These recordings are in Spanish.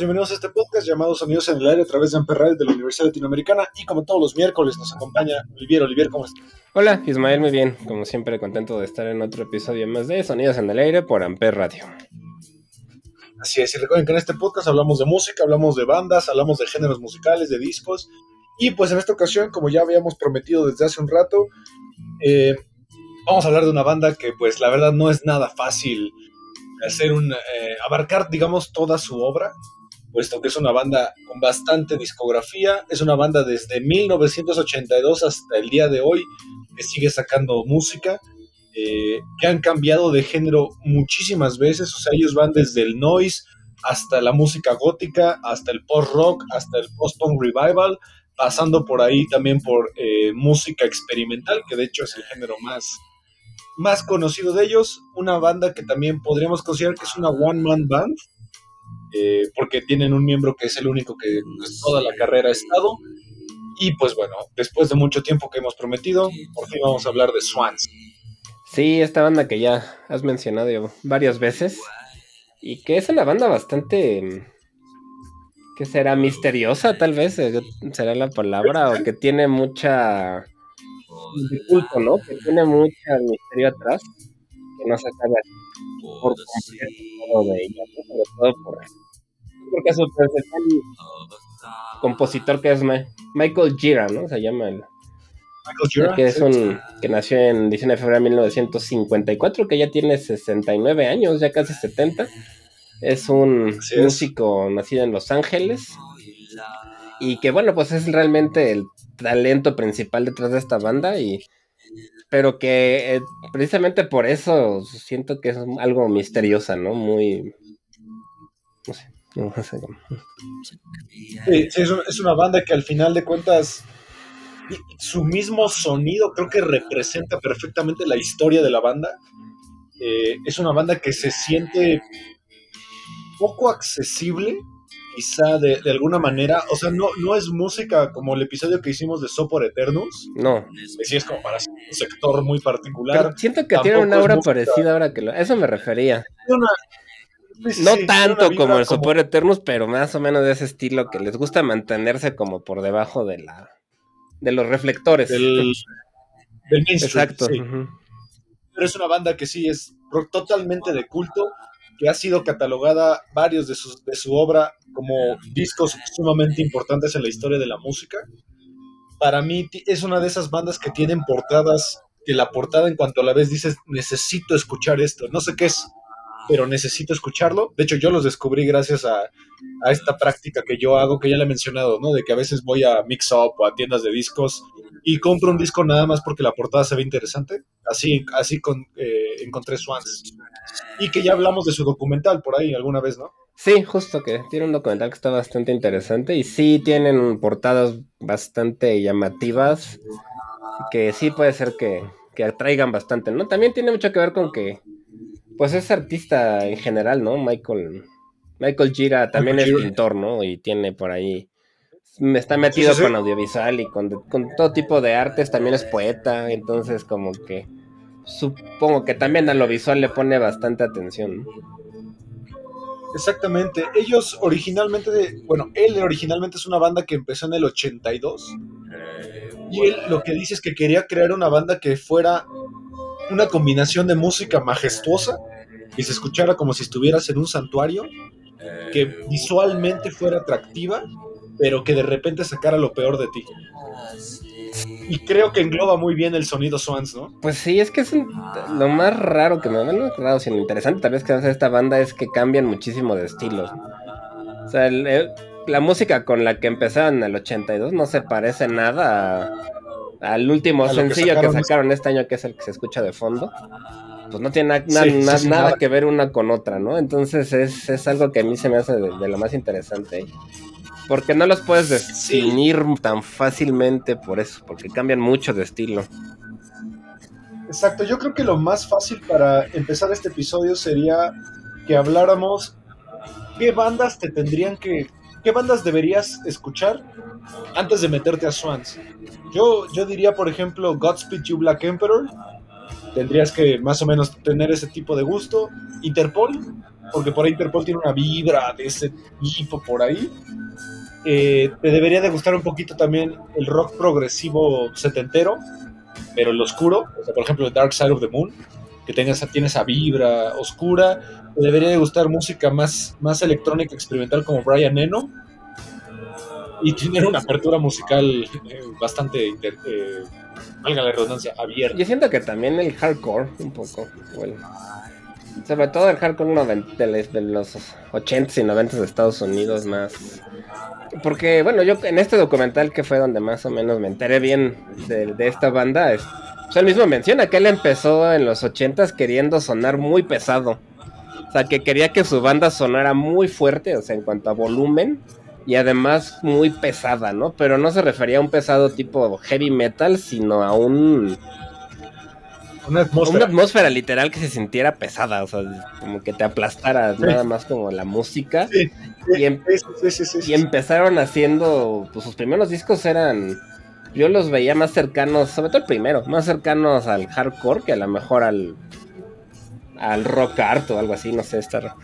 Bienvenidos a este podcast llamado Sonidos en el Aire a través de Amper Radio de la Universidad Latinoamericana y como todos los miércoles nos acompaña Olivier. Olivier, ¿cómo estás? Hola, Ismael, muy bien. Como siempre, contento de estar en otro episodio más de Sonidos en el Aire por Amper Radio. Así es, y recuerden que en este podcast hablamos de música, hablamos de bandas, hablamos de géneros musicales, de discos y pues en esta ocasión, como ya habíamos prometido desde hace un rato, eh, vamos a hablar de una banda que pues la verdad no es nada fácil hacer un, eh, abarcar, digamos, toda su obra, puesto que es una banda con bastante discografía, es una banda desde 1982 hasta el día de hoy que sigue sacando música, eh, que han cambiado de género muchísimas veces, o sea, ellos van desde el noise hasta la música gótica, hasta el post-rock, hasta el post-punk revival, pasando por ahí también por eh, música experimental, que de hecho es el género más más conocido de ellos, una banda que también podríamos considerar que es una one-man band, eh, porque tienen un miembro que es el único que toda la carrera ha estado. Y pues bueno, después de mucho tiempo que hemos prometido, por fin vamos a hablar de Swans. Sí, esta banda que ya has mencionado varias veces y que es una banda bastante que será misteriosa tal vez eh, será la palabra o que tiene mucha ¿no? Que tiene mucha misterio atrás, que no se sabe por completo de ella, ¿no? sobre todo por porque su principal compositor que es Michael Gira, ¿no? Se llama el Michael Gira, que es un que nació en 19 de febrero de 1954, que ya tiene 69 años, ya casi 70. Es un músico nacido en Los Ángeles y que bueno, pues es realmente el talento principal detrás de esta banda y pero que eh, precisamente por eso siento que es algo misteriosa, ¿no? Muy no sé, es, una banda que al final de cuentas su mismo sonido creo que representa perfectamente la historia de la banda. Eh, es una banda que se siente poco accesible quizá de, alguna manera, o sea, no, no es música como el episodio que hicimos de Sopor Eternus. No. Sí, es como para un sector muy particular. siento que tiene una aura parecida ahora que lo... eso me refería. no tanto como el Sopor Eternus, pero más o menos de ese estilo que les gusta mantenerse como por debajo de la de los reflectores. Del, del Exacto. Pero es una banda que sí es totalmente de culto que ha sido catalogada varios de, sus, de su obra como discos sumamente importantes en la historia de la música. Para mí es una de esas bandas que tienen portadas, que la portada en cuanto a la vez dices, necesito escuchar esto, no sé qué es, pero necesito escucharlo. De hecho, yo los descubrí gracias a, a esta práctica que yo hago, que ya le he mencionado, ¿no? De que a veces voy a Mix Up o a tiendas de discos y compro un disco nada más porque la portada se ve interesante. Así, así con, eh, encontré Swans. Y que ya hablamos de su documental por ahí alguna vez, ¿no? Sí, justo que tiene un documental que está bastante interesante y sí tienen portadas bastante llamativas que sí puede ser que, que atraigan bastante, ¿no? También tiene mucho que ver con que, pues es artista en general, ¿no? Michael, Michael Gira también es pintor, ¿no? Y tiene por ahí me está metido con audiovisual y con, todo tipo de artes, también es poeta, entonces como que supongo que también a lo visual le pone bastante atención. Exactamente, ellos originalmente, bueno, él originalmente es una banda que empezó en el 82 y él lo que dice es que quería crear una banda que fuera una combinación de música majestuosa y se escuchara como si estuvieras en un santuario, que visualmente fuera atractiva pero que de repente sacara lo peor de ti. Y creo que engloba muy bien el sonido Swans, ¿no? Pues sí, es que es lo más raro que me no es raro, sino interesante tal vez que hace esta banda es que cambian muchísimo de estilos. O sea, la música con la que empezaron en el 82 no se parece nada al último sencillo que sacaron, este año, que es el que se escucha de fondo. Pues no tiene nada que ver una con otra, ¿no? Entonces es, algo que a mí se me hace de lo más interesante. Porque no los puedes definir tan fácilmente por eso, porque cambian mucho de estilo. Exacto, yo creo que lo más fácil para empezar este episodio sería que habláramos qué bandas te tendrían que, qué bandas deberías escuchar antes de meterte a Swans. Yo, yo diría, por ejemplo, Godspeed You Black Emperor. Tendrías que más o menos tener ese tipo de gusto. Interpol, porque por ahí Interpol tiene una vibra de ese tipo por ahí. Eh, te debería de gustar un poquito también el rock progresivo setentero, pero el oscuro, o sea, por ejemplo, Dark Side of the Moon, que tenga esa, tiene esa vibra oscura. Debería de gustar música más, más electrónica, experimental como Brian Eno. Y tener una apertura musical eh, bastante, eh, valga la redundancia, abierta. Yo siento que también el hardcore, un poco, bueno. Sobre todo el hardcore de los 80s y 90s de Estados Unidos más porque, bueno, yo en este documental que fue donde más o menos me enteré bien de, esta banda, es, pues él mismo menciona que él empezó en los ochentas queriendo sonar muy pesado. O sea, que quería que su banda sonara muy fuerte, o sea, en cuanto a volumen, y además muy pesada, ¿no? Pero no se refería a un pesado tipo heavy metal, sino a un una atmósfera. literal que se sintiera pesada, o sea, como que te aplastara nada más como la música. y, em- y, empezaron haciendo, pues sus primeros discos eran, yo los veía más cercanos, sobre todo el primero, más cercanos al hardcore que a lo mejor al, al rock art o algo así, no sé, estar...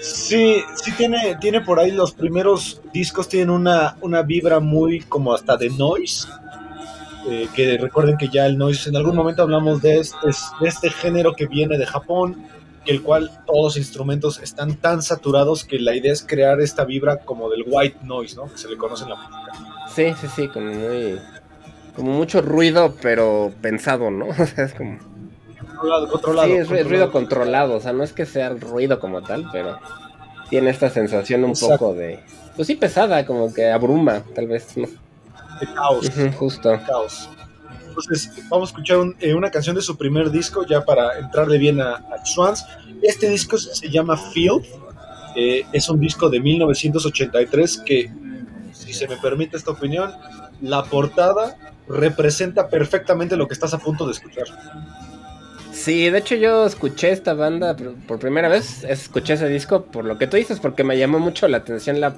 Sí, sí tiene, tiene por ahí los primeros discos tienen una, una vibra muy como hasta de noise eh, que recuerden que ya el noise, en algún momento hablamos de este, de este género que viene de Japón, que el cual todos los instrumentos están tan saturados que la idea es crear esta vibra como del white noise, ¿no? Que se le conoce en la música. Sí, sí, sí, como muy... Como mucho ruido, pero pensado, ¿no? O sea, es como... Controlado, controlado. Sí, es ruido controlado, o sea, no es que sea ruido como tal, pero tiene esta sensación un poco de... Pues sí, pesada, como que abruma, tal vez, ¿no? caos. justo. caos. Entonces, vamos a escuchar eh, una canción de su primer disco, ya para entrarle bien a, a Swans. Este disco se llama Field. Eh, es un disco de 1983 que, si se me permite esta opinión, la portada representa perfectamente lo que estás a punto de escuchar. Sí, de hecho yo escuché esta banda por primera vez, escuché ese disco por lo que tú dices, porque me llamó mucho la atención la,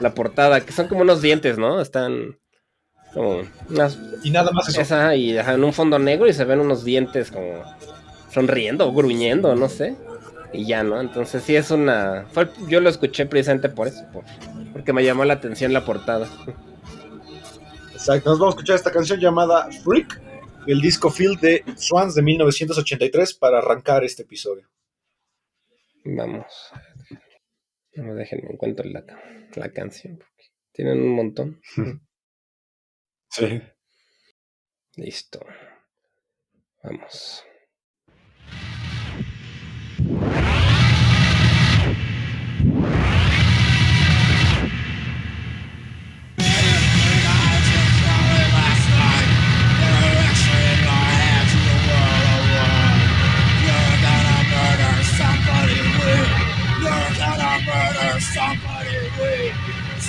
la portada, que son como unos dientes, ¿no? Están y nada más eso. Esa, y en un fondo negro y se ven unos dientes como sonriendo o gruñendo, no sé. Y ya, ¿no? Entonces sí es una... yo lo escuché precisamente por eso, porque me llamó la atención la portada. Exacto, nos vamos a escuchar esta canción llamada Freak, el disco Field de Swans de 1983 para arrancar este episodio. Vamos. No déjenme encuentro la, la canción, porque tienen un montón. Sí. Listo. Vamos.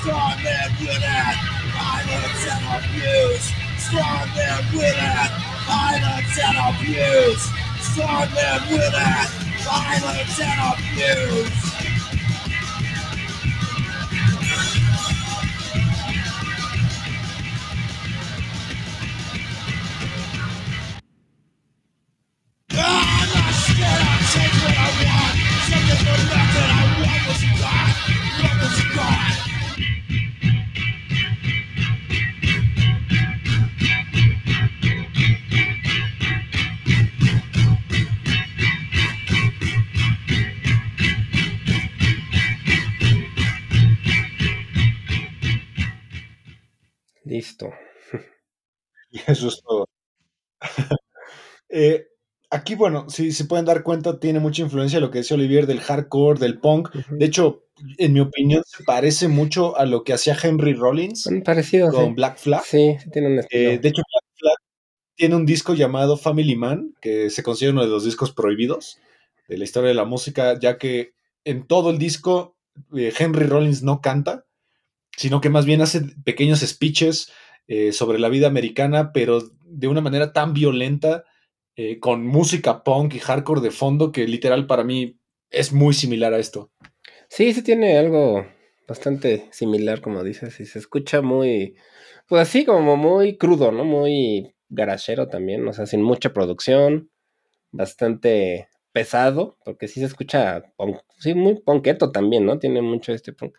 Strong man with at violence and abuse. Strong men with it, violence and abuse. Strong men with it, violence and abuse. I'm not scared, I'll take what I want. Something for nothing, I want what's gone. Listo. Y eso es todo. Eh, aquí, bueno, si se pueden dar cuenta, tiene mucha influencia lo que decía Olivier del hardcore, del punk. De hecho, en mi opinión, se parece mucho a lo que hacía Henry Rollins con sí. Black Flag. Sí, sí tiene un estilo. Eh, de hecho, Black Flag tiene un disco llamado Family Man, que se considera uno de los discos prohibidos de la historia de la música, ya que en todo el disco eh, Henry Rollins no canta, sino que más bien hace pequeños speeches eh, sobre la vida americana, pero de una manera tan violenta, eh, con música punk y hardcore de fondo, que literal para mí es muy similar a esto. Sí, sí tiene algo bastante similar, como dices, y se escucha muy, pues así como muy crudo, ¿no? Muy garachero también, o sea, sin mucha producción, bastante pesado, porque sí se escucha, sí, muy ponqueto también, ¿no? Tiene mucho este punk.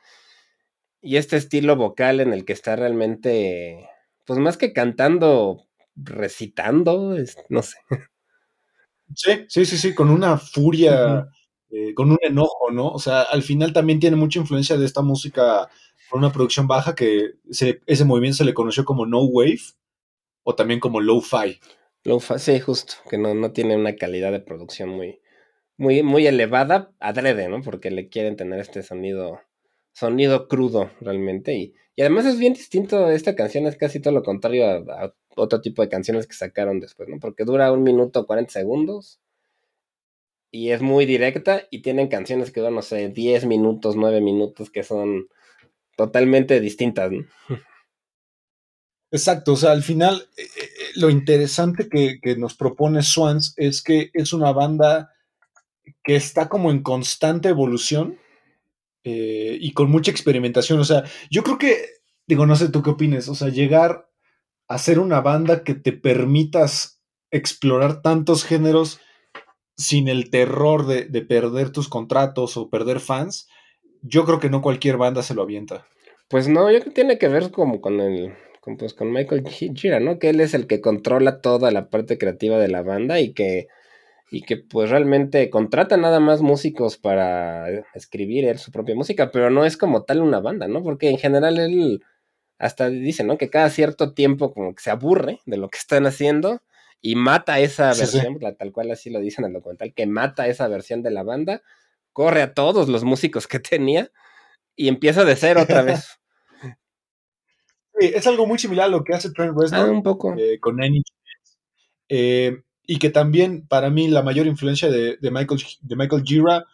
Y este estilo vocal en el que está realmente, pues más que cantando, recitando, es- no sé. Sí, sí, sí, sí, con una furia, eh, con un enojo, ¿no? O sea, al final también tiene mucha influencia de esta música con una producción baja que se- ese movimiento se le conoció como No Wave o también como Lo-Fi. Lo-fi, sí, justo, que no, no tiene una calidad de producción muy, muy, muy elevada, adrede, ¿no? Porque le quieren tener este sonido, sonido crudo realmente. Y, y además es bien distinto, esta canción es casi todo lo contrario a, otro tipo de canciones que sacaron después, ¿no? Porque dura un minuto 40 segundos y es muy directa y tienen canciones que duran, no sé, 10 minutos, 9 minutos, que son totalmente distintas, ¿no? Exacto, o sea, al final eh, eh, lo interesante que, que nos propone Swans es que es una banda que está como en constante evolución eh, y con mucha experimentación. O sea, yo creo que, digo, no sé tú qué opines, o sea, llegar a ser una banda que te permitas explorar tantos géneros sin el terror de, de perder tus contratos o perder fans, yo creo que no cualquier banda se lo avienta. Pues no, yo creo que tiene que ver como con el, con, pues con Michael Gi- Gira, ¿no? Que él es el que controla toda la parte creativa de la banda y que, y que pues realmente contrata nada más músicos para escribir él su propia música, pero no es como tal una banda, ¿no? Porque en general él hasta dice, ¿no? Que cada cierto tiempo como que se aburre de lo que están haciendo y mata esa Sí, sí. versión, la- tal cual así lo dicen en el documental, que mata esa versión de la banda, corre a todos los músicos que tenía y empieza de cero otra vez. Sí, es algo muy similar a lo que hace Trent Ah, Reznor un poco. eh, con Nails. Eh, y que también para mí la mayor influencia de, de Michael, de Michael Gira,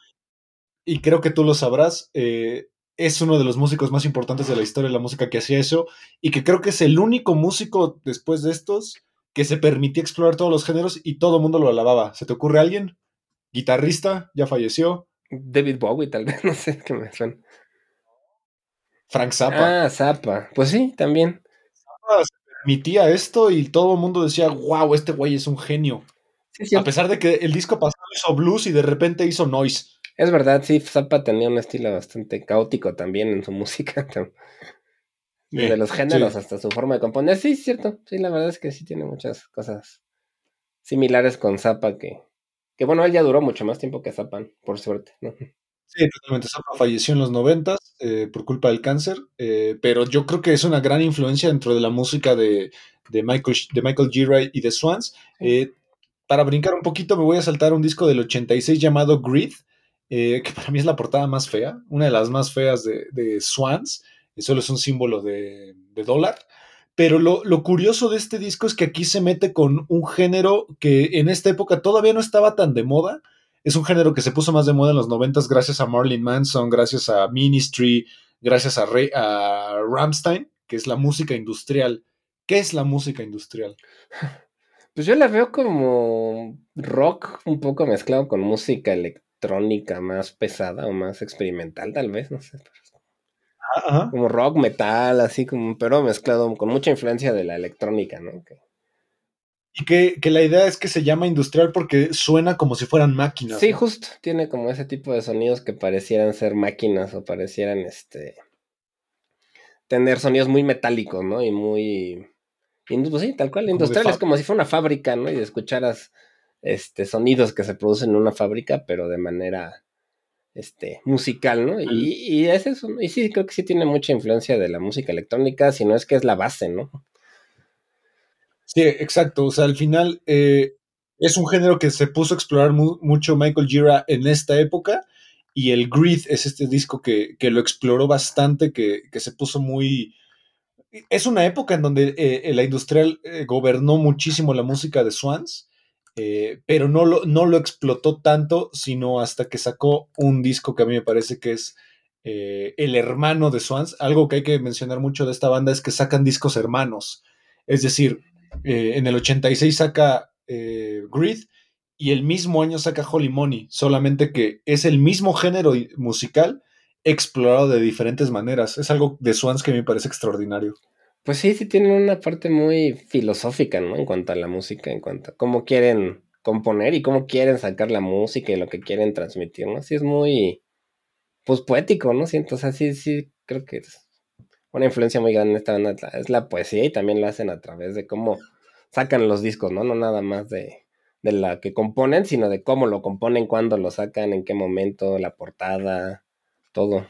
y creo que tú lo sabrás, eh, es uno de los músicos más importantes de la historia de la música que hacía eso, y que creo que es el único músico después de estos que se permitía explorar todos los géneros y todo el mundo lo alababa. ¿Se te ocurre alguien? Guitarrista, ya falleció. David Bowie, tal vez, no sé qué me suena. Frank Zappa. Ah, Zappa. Pues sí, también. Permitía esto y todo el mundo decía, wow, este güey es un genio. Sí, sí, A pesar de que el disco pasado hizo blues y de repente hizo noise. es verdad, sí, Zappa tenía un estilo bastante caótico también en su música. Desde Sí, los géneros hasta su forma de componer. Sí, es cierto. Sí, la verdad es que sí tiene muchas cosas similares con Zappa que. Que bueno, él ya duró mucho más tiempo que Zappa, por suerte, ¿no? Sí, totalmente. Zappa falleció en los noventas eh, por culpa del cáncer, eh, pero yo creo que es una gran influencia dentro de la música de, de Michael, de Michael Gira y de Swans. Eh, para brincar un poquito, me voy a saltar un disco del 86 llamado Greed, eh, que para mí es la portada más fea, una de las más feas de, de Swans, solo es un símbolo de, de dólar. Pero lo, lo curioso de este disco es que aquí se mete con un género que en esta época todavía no estaba tan de moda, es un género que se puso más de moda en los noventas gracias a Marilyn Manson, gracias a Ministry, gracias a, Ray, a Ramstein, que es la música industrial. ¿Qué es la música industrial? Pues yo la veo como rock un poco mezclado con música electrónica más pesada o más experimental, tal vez, no sé. Ajá. Como rock, metal, así como, pero mezclado con mucha influencia de la electrónica, ¿no? Que- Y que, que la idea es que se llama industrial porque suena como si fueran máquinas. Sí, ¿no? justo, tiene como ese tipo de sonidos que parecieran ser máquinas o parecieran, este, tener sonidos muy metálicos, ¿no? Y muy, pues sí, tal cual, Como industrial, es como si fuera una fábrica, ¿no? Y escucharas, este, sonidos que se producen en una fábrica, pero de manera, este, musical, ¿no? Y, y es eso, y sí, creo que sí tiene mucha influencia de la música electrónica, si no es que es la base, ¿no? Sí, exacto. O sea, al final eh, es un género que se puso a explorar mu- mucho Michael Gira en esta época. Y el Greed es este disco que, que lo exploró bastante, que, que se puso muy. Es una época en donde eh, la industrial eh, gobernó muchísimo la música de Swans, eh, pero no lo, no lo explotó tanto, sino hasta que sacó un disco que a mí me parece que es eh, el hermano de Swans. Algo que hay que mencionar mucho de esta banda es que sacan discos hermanos. Es decir, eh, en el 86 saca eh, y el mismo año saca Holy Money, solamente que es el mismo género musical explorado de diferentes maneras. Es algo de Swans que me parece extraordinario. Pues sí, sí tienen una parte muy filosófica, ¿no? En cuanto a la música, en cuanto a cómo quieren componer y cómo quieren sacar la música y lo que quieren transmitir, ¿no? Sí es muy, pues poético, ¿no? Siento, o sí, sí, creo que es una influencia muy grande en esta banda, es la poesía y también la hacen a través de cómo sacan los discos, ¿no? No nada más de, de la que componen, sino de cómo lo componen, cuándo lo sacan, en qué momento, la portada, todo.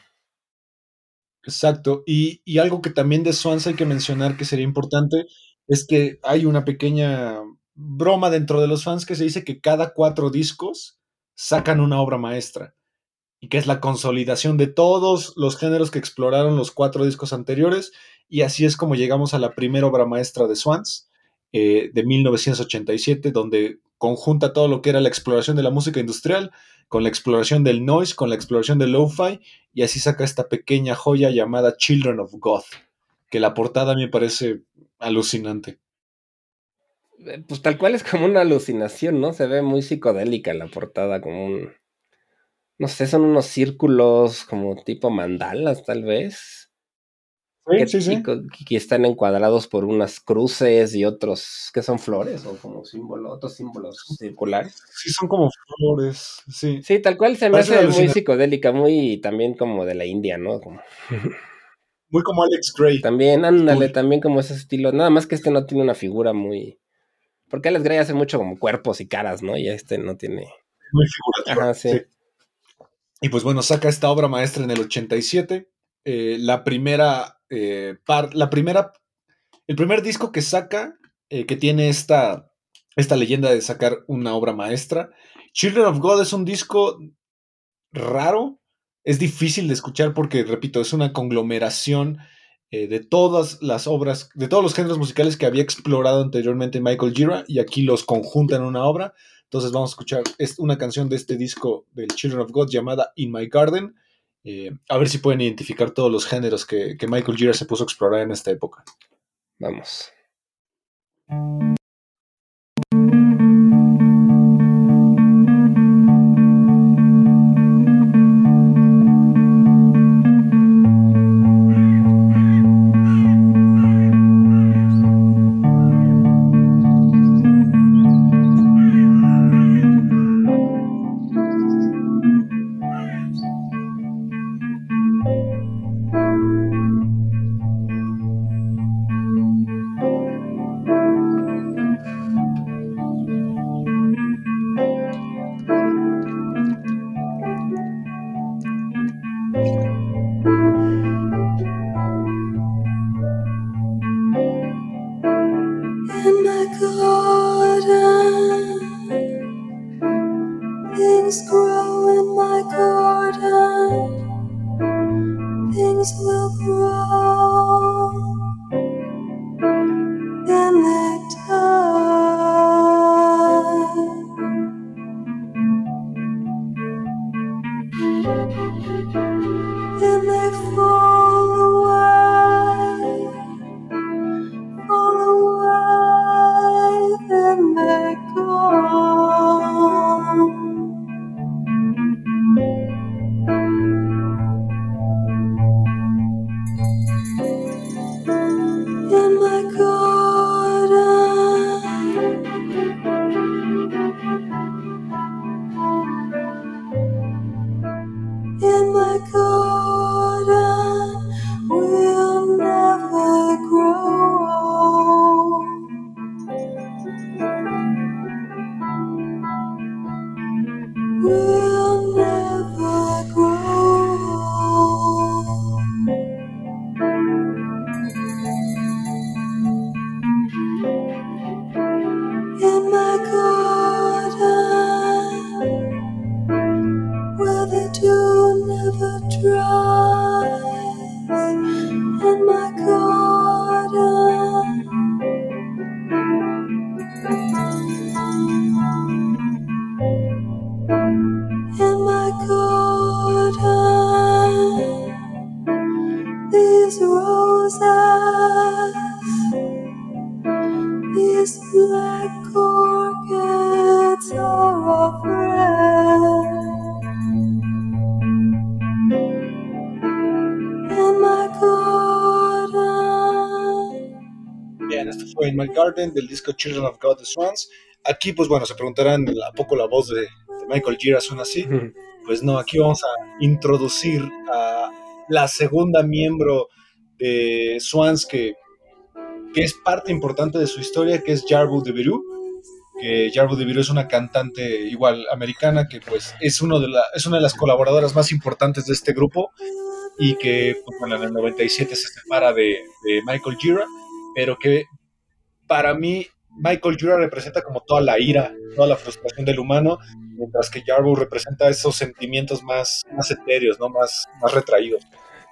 Exacto. Y, y algo que también de Swans hay que mencionar que sería importante es que hay una pequeña broma dentro de los fans que se dice que cada cuatro discos sacan una obra maestra y que es la consolidación de todos los géneros que exploraron los cuatro discos anteriores y así es como llegamos a la primera obra maestra de Swans eh, de 1987 donde conjunta todo lo que era la exploración de la música industrial con la exploración del noise, con la exploración del lo-fi y así saca esta pequeña joya llamada Children of God, que la portada me parece alucinante. Eh, Pues tal cual es como una alucinación, ¿no? Se ve muy psicodélica la portada, como un... No sé, son unos círculos como tipo mandalas, tal vez. que, Sí, sí, sí. y que están encuadrados por unas cruces y otros que son flores o como símbolo, otros símbolos circulares. Sí, son como flores, sí. Sí, tal cual se me Parece hace muy psicodélica, muy también como de la India, ¿no? Como, Muy como Alex Gray. también, ándale, también como ese estilo. Nada más que este no tiene una figura muy. Porque Alex Gray hace mucho como cuerpos y caras, ¿no? Y este no tiene. Muy figurativo. Ajá, sí. Y pues bueno, saca esta obra maestra en el 87. eh, la primera eh, par, la primera, el primer disco que saca, eh, que tiene esta, esta leyenda de sacar una obra maestra. Children of God es un disco raro, es difícil de escuchar porque, repito, es una conglomeración eh, de todas las obras, de todos los géneros musicales que había explorado anteriormente Michael Gira y aquí los conjunta en una obra. Entonces vamos a escuchar es una canción de este disco del Children of God llamada In My Garden. Eh, a ver si pueden identificar todos los géneros que, que Michael Gira se puso a explorar en esta época. Vamos. Garden del disco Children of God the Swans. Aquí, pues bueno, se preguntarán a poco la voz de, de Michael Gira suena así. Pues no, aquí vamos a introducir a la segunda miembro de Swans que, que es parte importante de su historia, que es Jarbu de Beru. Que Jarbu de Beru es una cantante igual americana que pues es, uno de la, es una de las colaboradoras más importantes de este grupo y que pues, bueno, en el 97 se separa de, de Michael Gira, pero que para mí Michael Gira representa como toda la ira, toda la frustración del humano, mientras que Jarbu representa esos sentimientos más, más etéreos, ¿no? Más, más retraídos.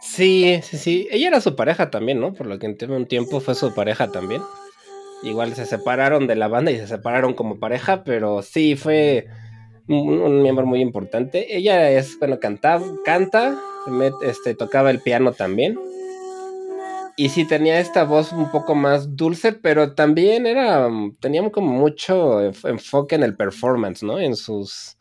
Sí, sí, sí. Ella era su pareja también, ¿no? Por lo que entiendo un tiempo fue su pareja también. Igual se separaron de la banda y se separaron como pareja, pero sí fue un, miembro muy importante. Ella es, bueno, canta, met- este, tocaba el piano también. Y sí tenía esta voz un poco más dulce, pero también era, mm, tenía como mucho enf- enfoque en el performance, ¿no? En sus,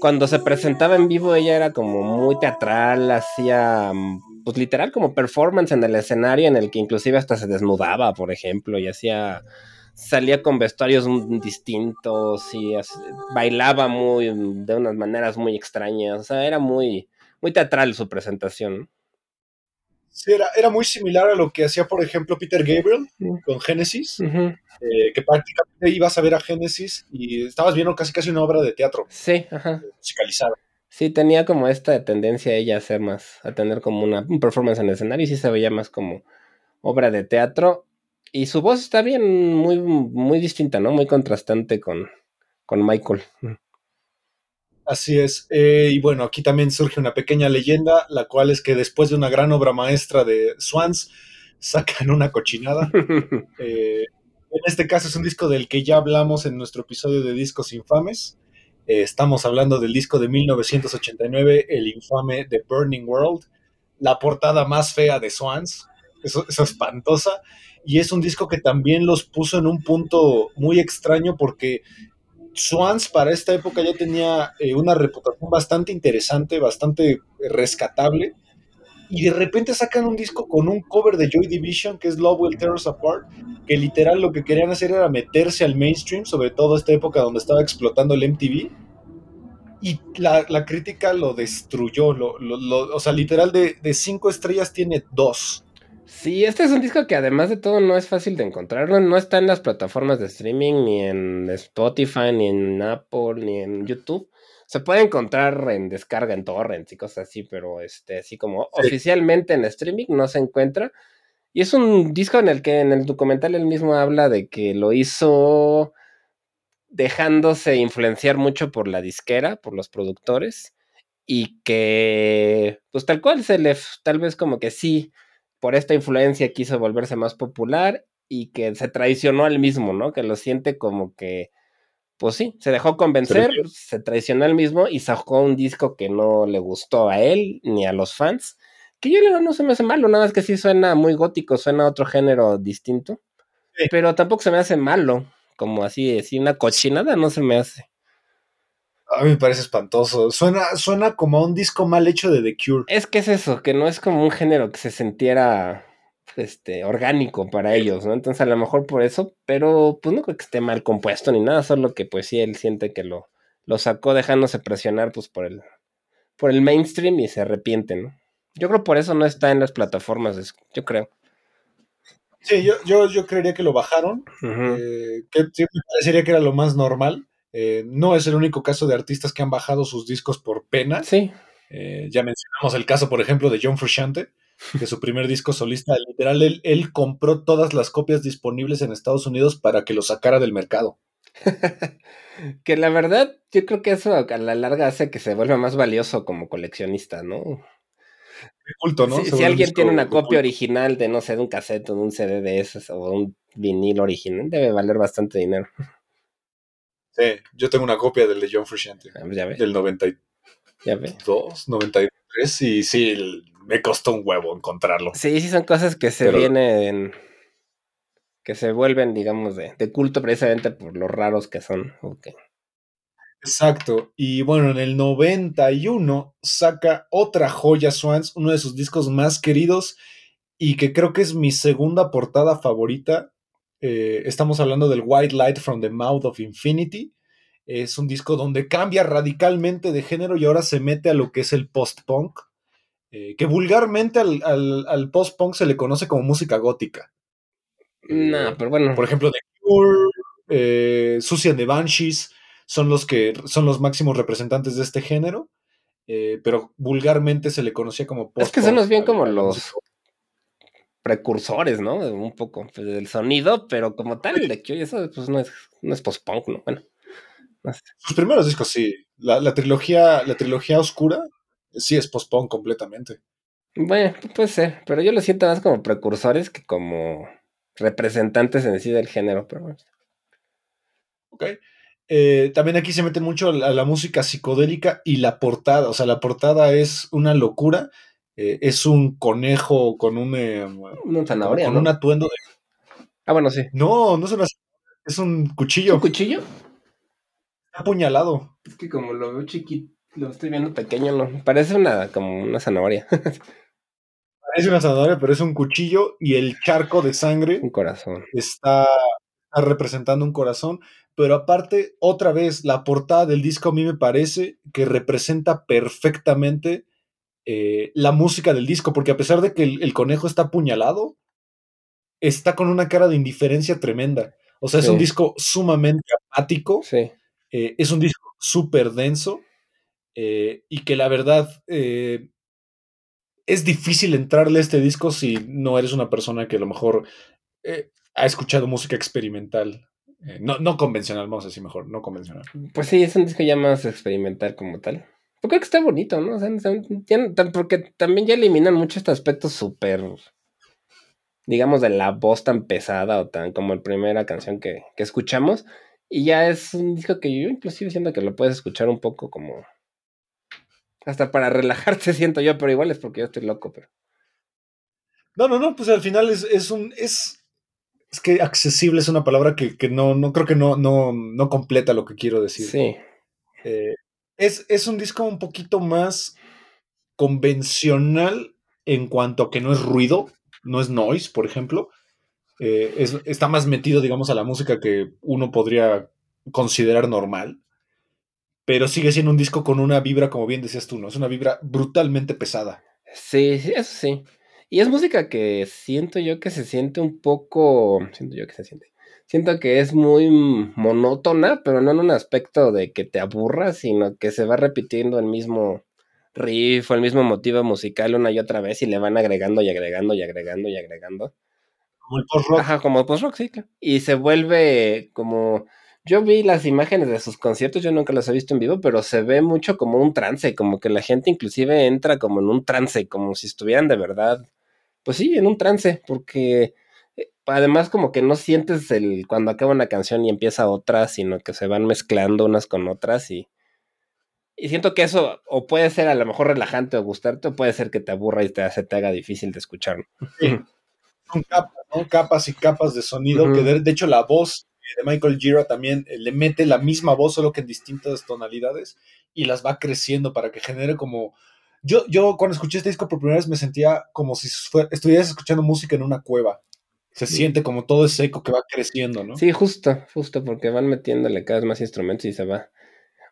cuando se presentaba en vivo ella era como muy teatral, hacía mm, pues literal como performance en el escenario en el que inclusive hasta se desnudaba, por ejemplo, y hacía salía con vestuarios mm, distintos y bailaba muy de unas maneras muy extrañas, o sea, era muy muy teatral su presentación. Sí, era, era muy similar a lo que hacía, por ejemplo, Peter Gabriel con Genesis, eh, que prácticamente ibas a ver a Genesis y estabas viendo casi casi una obra de teatro Sí, ajá. musicalizada. Sí, tenía como esta tendencia ella a hacer más, a tener como una un performance en el escenario y sí se veía más como obra de teatro. Y su voz está bien, muy, muy distinta, ¿no? Muy contrastante con, con Michael. Así es. Eh, y bueno, aquí también surge una pequeña leyenda, la cual es que después de una gran obra maestra de Swans, sacan una cochinada. Eh, en este caso es un disco del que ya hablamos en nuestro episodio de Discos Infames. Eh, estamos hablando del disco de 1989, el infame The Burning World, la portada más fea de Swans, eso, eso espantosa, y es un disco que también los puso en un punto muy extraño porque Swans para esta época ya tenía eh, una reputación bastante interesante, bastante rescatable, y de repente sacan un disco con un cover de Joy Division que es Love Will Tear Us Apart, que literal lo que querían hacer era meterse al mainstream, sobre todo esta época donde estaba explotando el MTV. Y la, la crítica lo destruyó, o sea, literal de, de cinco estrellas tiene dos. Sí, este es un disco que además de todo no es fácil de encontrarlo, no está en las plataformas de streaming, ni en Spotify, ni en Apple, ni en YouTube. Se puede encontrar en descarga en torrents y cosas así, pero este, así como Sí. oficialmente en streaming no se encuentra. Y es un disco en el que en el documental él mismo habla de que lo hizo dejándose influenciar mucho por la disquera, por los productores, y que, pues tal cual, se le, tal vez como que sí, por esta influencia quiso volverse más popular y que se traicionó al mismo, ¿no? Que lo siente como que, pues sí, se dejó convencer, Se se traicionó al mismo y sacó un disco que no le gustó a él ni a los fans. Que yo le no se me hace malo, nada más que sí suena muy gótico, suena a otro género distinto. Sí. Pero tampoco se me hace malo, como así, así una cochinada no se me hace. A mí me parece espantoso. Suena, suena como a un disco mal hecho de The Cure. Es que es eso, que no es como un género que se sintiera este, orgánico para ellos, ¿no? Entonces a lo mejor por eso, pero pues no creo que esté mal compuesto ni nada, solo que pues sí, él siente que lo, lo sacó dejándose presionar pues por el, por el mainstream y se arrepiente, ¿no? Yo creo por eso no está en las plataformas, yo creo. Sí, yo, yo, yo creería que lo bajaron, eh, que sí me parecería que era lo más normal. Eh, no es el único caso de artistas que han bajado sus discos por pena. Sí, Eh, ya mencionamos el caso, por ejemplo, de John Frusciante, que su primer disco solista, literal, él, él compró todas las copias disponibles en Estados Unidos para que lo sacara del mercado. que la verdad yo creo que eso a la larga hace que se vuelva más valioso como coleccionista, ¿no? Culto, ¿no? Si, alguien disco tiene una de copia original de, no sé, de un cassette o de un CD de esos o un vinil original, debe valer bastante dinero. Sí, yo tengo una copia del de John Frusciante, Ah, pues Ya ves, del 92, ya ves. 93, y sí, me costó un huevo encontrarlo. Sí, sí son cosas que se Pero- vienen, que se vuelven, digamos, de, de culto precisamente por lo raros que son. Exacto. Y bueno, en el 91 saca otra joya Swans, uno de sus discos más queridos y que creo que es mi segunda portada favorita. Eh, estamos hablando del White Light from the Mouth of Infinity. Es un disco donde cambia radicalmente de género y ahora se mete a lo que es el post-punk, eh, que vulgarmente al, al- al post-punk se le conoce como música gótica. No, pero bueno. Por ejemplo, The Cure, eh, Susie and the Banshees son los que son los máximos representantes de este género, eh, pero vulgarmente se le conocía como Es que son bien como los. Precursores, ¿no? Un poco pues, del sonido, pero como tal, el de Cure, eso pues no es, no es post-punk, ¿no? Bueno. no sé. Sus primeros discos sí. La, la trilogía, la trilogía oscura sí es post-punk completamente. Bueno, puede ser, pero yo lo siento más como precursores que como representantes en sí del género, pero bueno. ¿ok? Eh, también aquí se mete mucho a la, a la música psicodélica y la portada. O sea, la portada es una locura. Eh, es un conejo con un, eh, Una zanahoria, con ¿no? un atuendo de... Ah, bueno, sí. No, no es una... Es un cuchillo ¿Un cuchillo? apuñalado. Es que como lo veo chiquito, lo estoy viendo pequeño, no. Parece una, como una zanahoria. Es una zanahoria, pero es un cuchillo y el charco de sangre un corazón. está, está representando un corazón. Pero aparte, otra vez, la portada del disco a mí me parece que representa perfectamente eh, la música del disco, porque a pesar de que el, el conejo está apuñalado, está con una cara de indiferencia tremenda. O sea, es un disco sumamente apático, Sí. eh, es un disco súper denso eh, y que la verdad eh, es difícil entrarle a este disco si no eres una persona que a lo mejor ha escuchado música experimental. No, no convencional, vamos a decir mejor, no convencional. Pues sí, es un disco ya más experimental como tal. Creo que está bonito, ¿no? O sea, ya porque también ya eliminan mucho este aspecto súper, digamos, de la voz tan pesada o tan como la primera canción que, que escuchamos. Y ya es un disco que yo inclusive siento que lo puedes escuchar un poco como... Hasta para relajarte siento yo, pero igual es porque yo estoy loco, pero... No, no, no, pues al final es, es un. Es, es que accesible es una palabra que, que no, no creo que no, no, no completa lo que quiero decir. Sí, Eh, es, es un disco un poquito más convencional en cuanto a que no es ruido, no es noise, por ejemplo. Eh, es- está más metido, digamos, a la música que uno podría considerar normal. Pero sigue siendo un disco con una vibra, como bien decías tú, ¿no? Es una vibra brutalmente pesada. Sí, sí, eso sí. Y es música que siento yo que se siente un poco. Siento yo que se siente. Siento que es muy monótona, pero no en un aspecto de que te aburra, sino que se va repitiendo el mismo riff o el mismo motivo musical una y otra vez y le van agregando y agregando y agregando y agregando. Como el post-rock. Ajá, como post-rock, sí, claro. Y se vuelve como. Yo vi las imágenes de sus conciertos, yo nunca los he visto en vivo, pero se ve mucho como un trance, como que la gente inclusive entra como en un trance, como si estuvieran de verdad. Pues sí, en un trance, porque además como que no sientes el cuando acaba una canción y empieza otra, sino que se van mezclando unas con otras y. Y siento que eso o puede ser a lo mejor relajante o gustarte, o puede ser que te aburra y te, se te haga difícil de escuchar. Son capas, ¿no? Capas y capas de sonido, que de, de hecho la voz de Michael Gira también eh, le mete la misma voz, solo que en distintas tonalidades, y las va creciendo para que genere como... Yo, yo cuando escuché este disco por primera vez me sentía como si estuvieras escuchando música en una cueva. Se Sí. siente como todo ese eco que va creciendo, ¿no? Sí, justo, justo, porque van metiéndole cada vez más instrumentos y se va,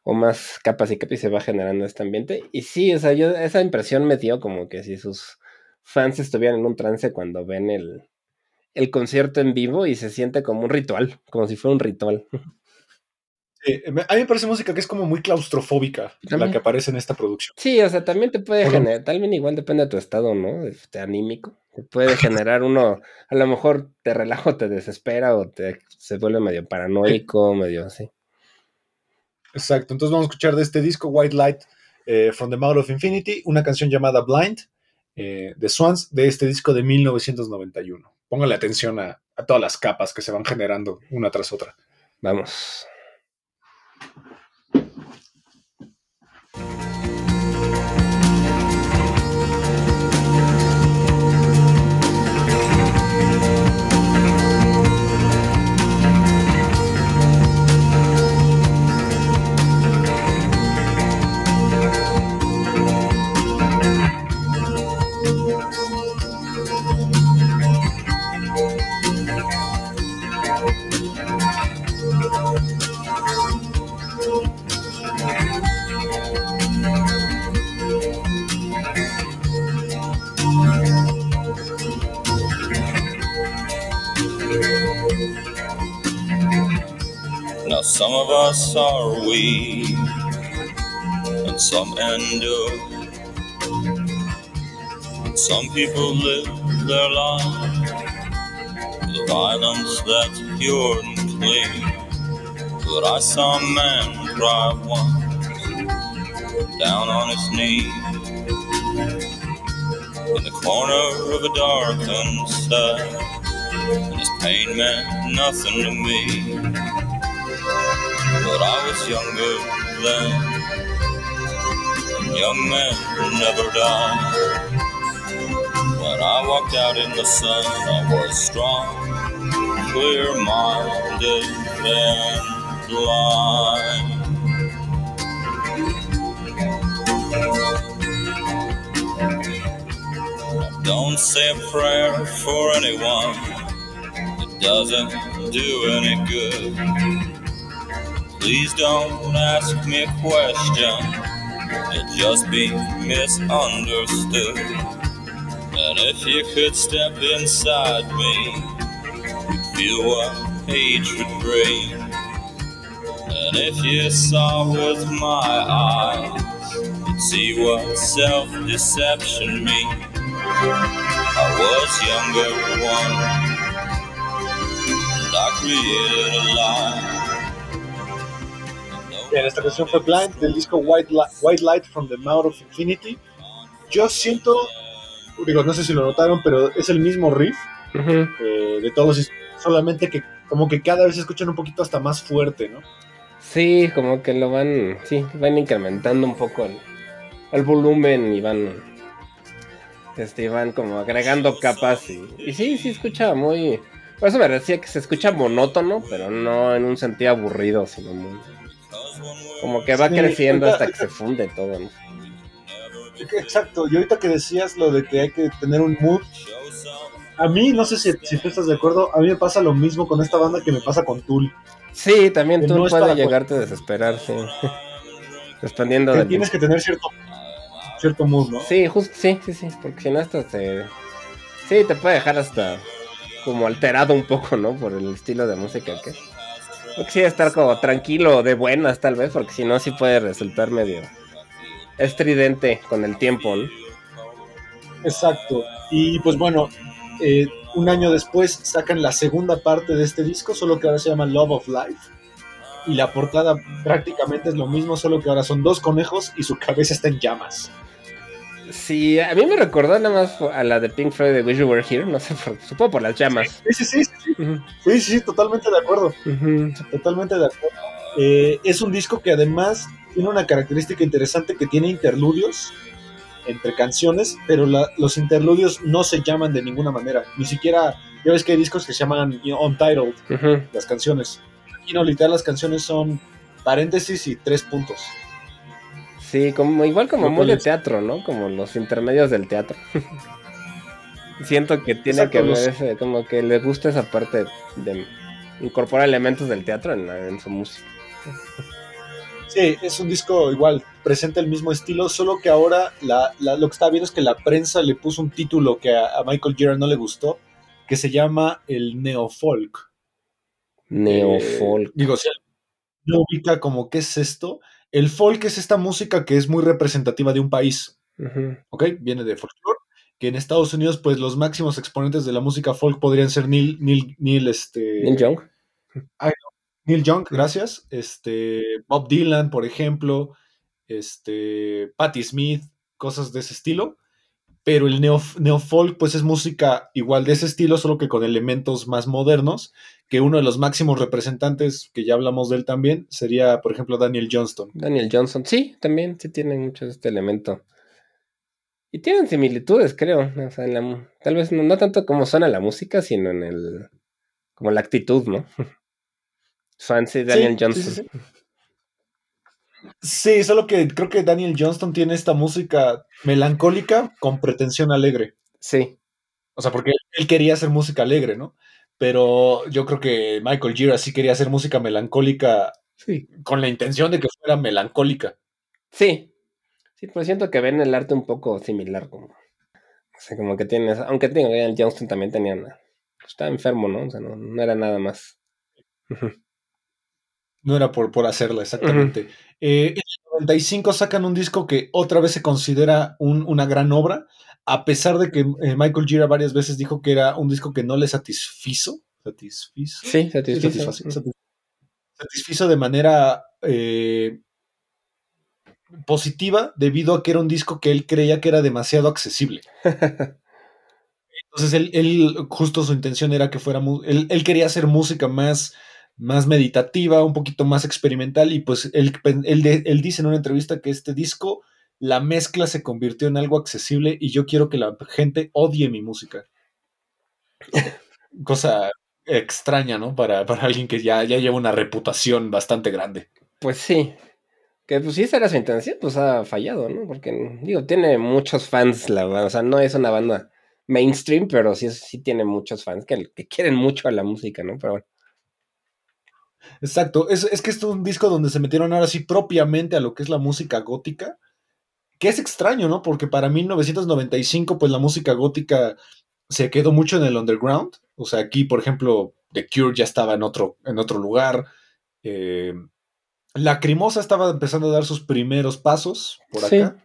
o más capas y capas y se va generando este ambiente. Y sí, o sea, yo esa impresión me dio como que si sus fans estuvieran en un trance cuando ven el, el concierto en vivo y se siente como un ritual, como si fuera un ritual. Sí, a mí me parece música que es como muy claustrofóbica, También. la que aparece en esta producción. Sí, o sea, también te puede Bueno. generar, también igual depende de tu estado, ¿no? Este, anímico. Te puede generar uno, a lo mejor te relaja o te desespera o te se vuelve medio paranoico, medio así. Exacto, entonces vamos a escuchar de este disco White Light eh, from the Mouth of Infinity, una canción llamada Blind eh, de Swans de este disco de 1991. Póngale atención a, a todas las capas que se van generando una tras otra. Vamos. Some of us are weak, and some endure. And some people live their life with violence that's pure and clean. But I saw a man cry once down on his knee in the corner of a darkened cell, and his pain meant nothing to me. But I was younger then, and young men never die. When I walked out in the sun, I was strong, clear minded, and blind. Don't say a prayer for anyone, it doesn't do any good. Please don't ask me a question, you'll just be misunderstood. And if you could step inside me, you'd feel what hatred brings. And if you saw with my eyes, you'd see what self deception means. I was younger once, and I created a lie. Bien, esta canción fue Blind del disco White, Li- White Light from the Mouth of Infinity. Yo siento, digo, no sé si lo notaron, pero es el mismo riff eh, de todos, solamente que como que cada vez se escuchan un poquito hasta más fuerte, ¿no? Sí, como que lo van, sí, van incrementando un poco el, el volumen y van, este, van como agregando capas y, y sí, sí escucha muy, por eso me decía que se escucha monótono, pero no en un sentido aburrido, sino muy, como que va Sí, creciendo ahorita- hasta que se funde todo, ¿no? Exacto, y ahorita que decías lo de que hay que tener un mood, a mí, no sé si, si tú estás de acuerdo, a mí me pasa lo mismo con esta banda que me pasa con Tool. Sí, también tú no para- llegarte a desesperar, sí. Dependiendo del... tienes que tener cierto, cierto mood, ¿no? Sí, justo, sí, sí, sí, porque si no hasta te... Sí, te puede dejar hasta como alterado un poco, ¿no? Por el estilo de música que... Sí, estar como tranquilo, de buenas tal vez, porque si no sí puede resultar medio estridente con el tiempo. Exacto. Y pues bueno, eh, un año después sacan la segunda parte de este disco, solo que ahora se llama Love of Life. Y la portada prácticamente es lo mismo, solo que ahora son dos conejos y su cabeza está en llamas. Sí, a mí me recordó nada más a la de Pink Floyd de Wish You Were Here, no sé, por- supongo por las llamas. Sí, sí, sí, sí, sí, Ujú, sí, sí, totalmente de acuerdo. Totalmente de acuerdo. Eh, es un disco que además tiene una característica interesante que tiene interludios entre canciones, pero la- los interludios no se llaman de ninguna manera. Ni siquiera, ya ves que hay discos que se llaman you know, Untitled, las canciones. Aquí no, literal, las canciones son paréntesis y tres puntos. Sí, como, igual como muy de teatro, ¿no? Como los intermedios del teatro. Siento que tiene Exacto, que ver ese, como que le gusta esa parte de incorporar elementos del teatro en, la- en su música. Sí, es un disco igual, presenta el mismo estilo, solo que ahora la- la- lo que está viendo es que la prensa le puso un título que a, a Michael Gerard no le gustó, que se llama el neofolk. Neofolk. Eh, digo, si no ubica como qué es esto. El folk es esta música que es muy representativa de un país. ¿ok? Viene de folklore, que en Estados Unidos, pues los máximos exponentes de la música folk podrían ser Neil, Neil, Neil, este, Neil Young. Neil Young, gracias. Este, Bob Dylan, por ejemplo, este, Patti Smith, cosas de ese estilo. Pero el neo, neofolk, pues es música igual de ese estilo, solo que con elementos más modernos. Que uno de los máximos representantes, que ya hablamos de él también, sería, por ejemplo, Daniel Johnston. Daniel Johnson. Sí, también, sí tienen mucho de este elemento. Y tienen similitudes, creo. O sea, en la tal vez no, no tanto como suena la música, sino en el. como la actitud, ¿no? Fancy Daniel Sí, Johnson. sí, sí, Sí, solo que creo que Daniel Johnston tiene esta música melancólica con pretensión alegre. sí. O sea, porque él quería hacer música alegre, ¿no? Pero yo creo que Michael Gira sí quería hacer música melancólica Sí. con la intención de que fuera melancólica. Sí. Sí, pues siento que ven el arte un poco similar, como. O sea, como que tienes. Aunque tengo Daniel Johnston también tenía una- estaba enfermo, ¿no? O sea, no, no era nada más. No era por, por hacerla, exactamente. Eh, en el 95 sacan un disco que otra vez se considera un- una gran obra, a pesar de que eh, Michael Gira varias veces dijo que era un disco que no le satisfizo. ¿Satisfizo? Sí, satisfizo. satisface- satis- satisfizo de manera eh, positiva debido a que era un disco que él creía que era demasiado accesible. Entonces él, él, justo su intención era que fuera, él, él quería hacer música más, más meditativa, un poquito más experimental y pues él, él, de- él dice en una entrevista que este disco, la mezcla se convirtió en algo accesible y yo quiero que la gente odie mi música. Cosa extraña, ¿no? Para, para alguien que ya, ya lleva una reputación bastante grande. Pues sí. Que pues si esa era su intención, pues ha fallado, ¿no? Porque, digo, tiene muchos fans la banda. O sea, no es una banda mainstream, pero sí, sí tiene muchos fans que, que quieren mucho a la música, ¿no? Pero bueno. Exacto, es, es que esto es un disco donde se metieron ahora sí propiamente a lo que es la música gótica, que es extraño, ¿no? Porque para 1995, pues la música gótica se quedó mucho en el underground. O sea, aquí, por ejemplo, The Cure ya estaba en otro, en otro lugar. Eh, Lacrimosa estaba empezando a dar sus primeros pasos por Sí. acá.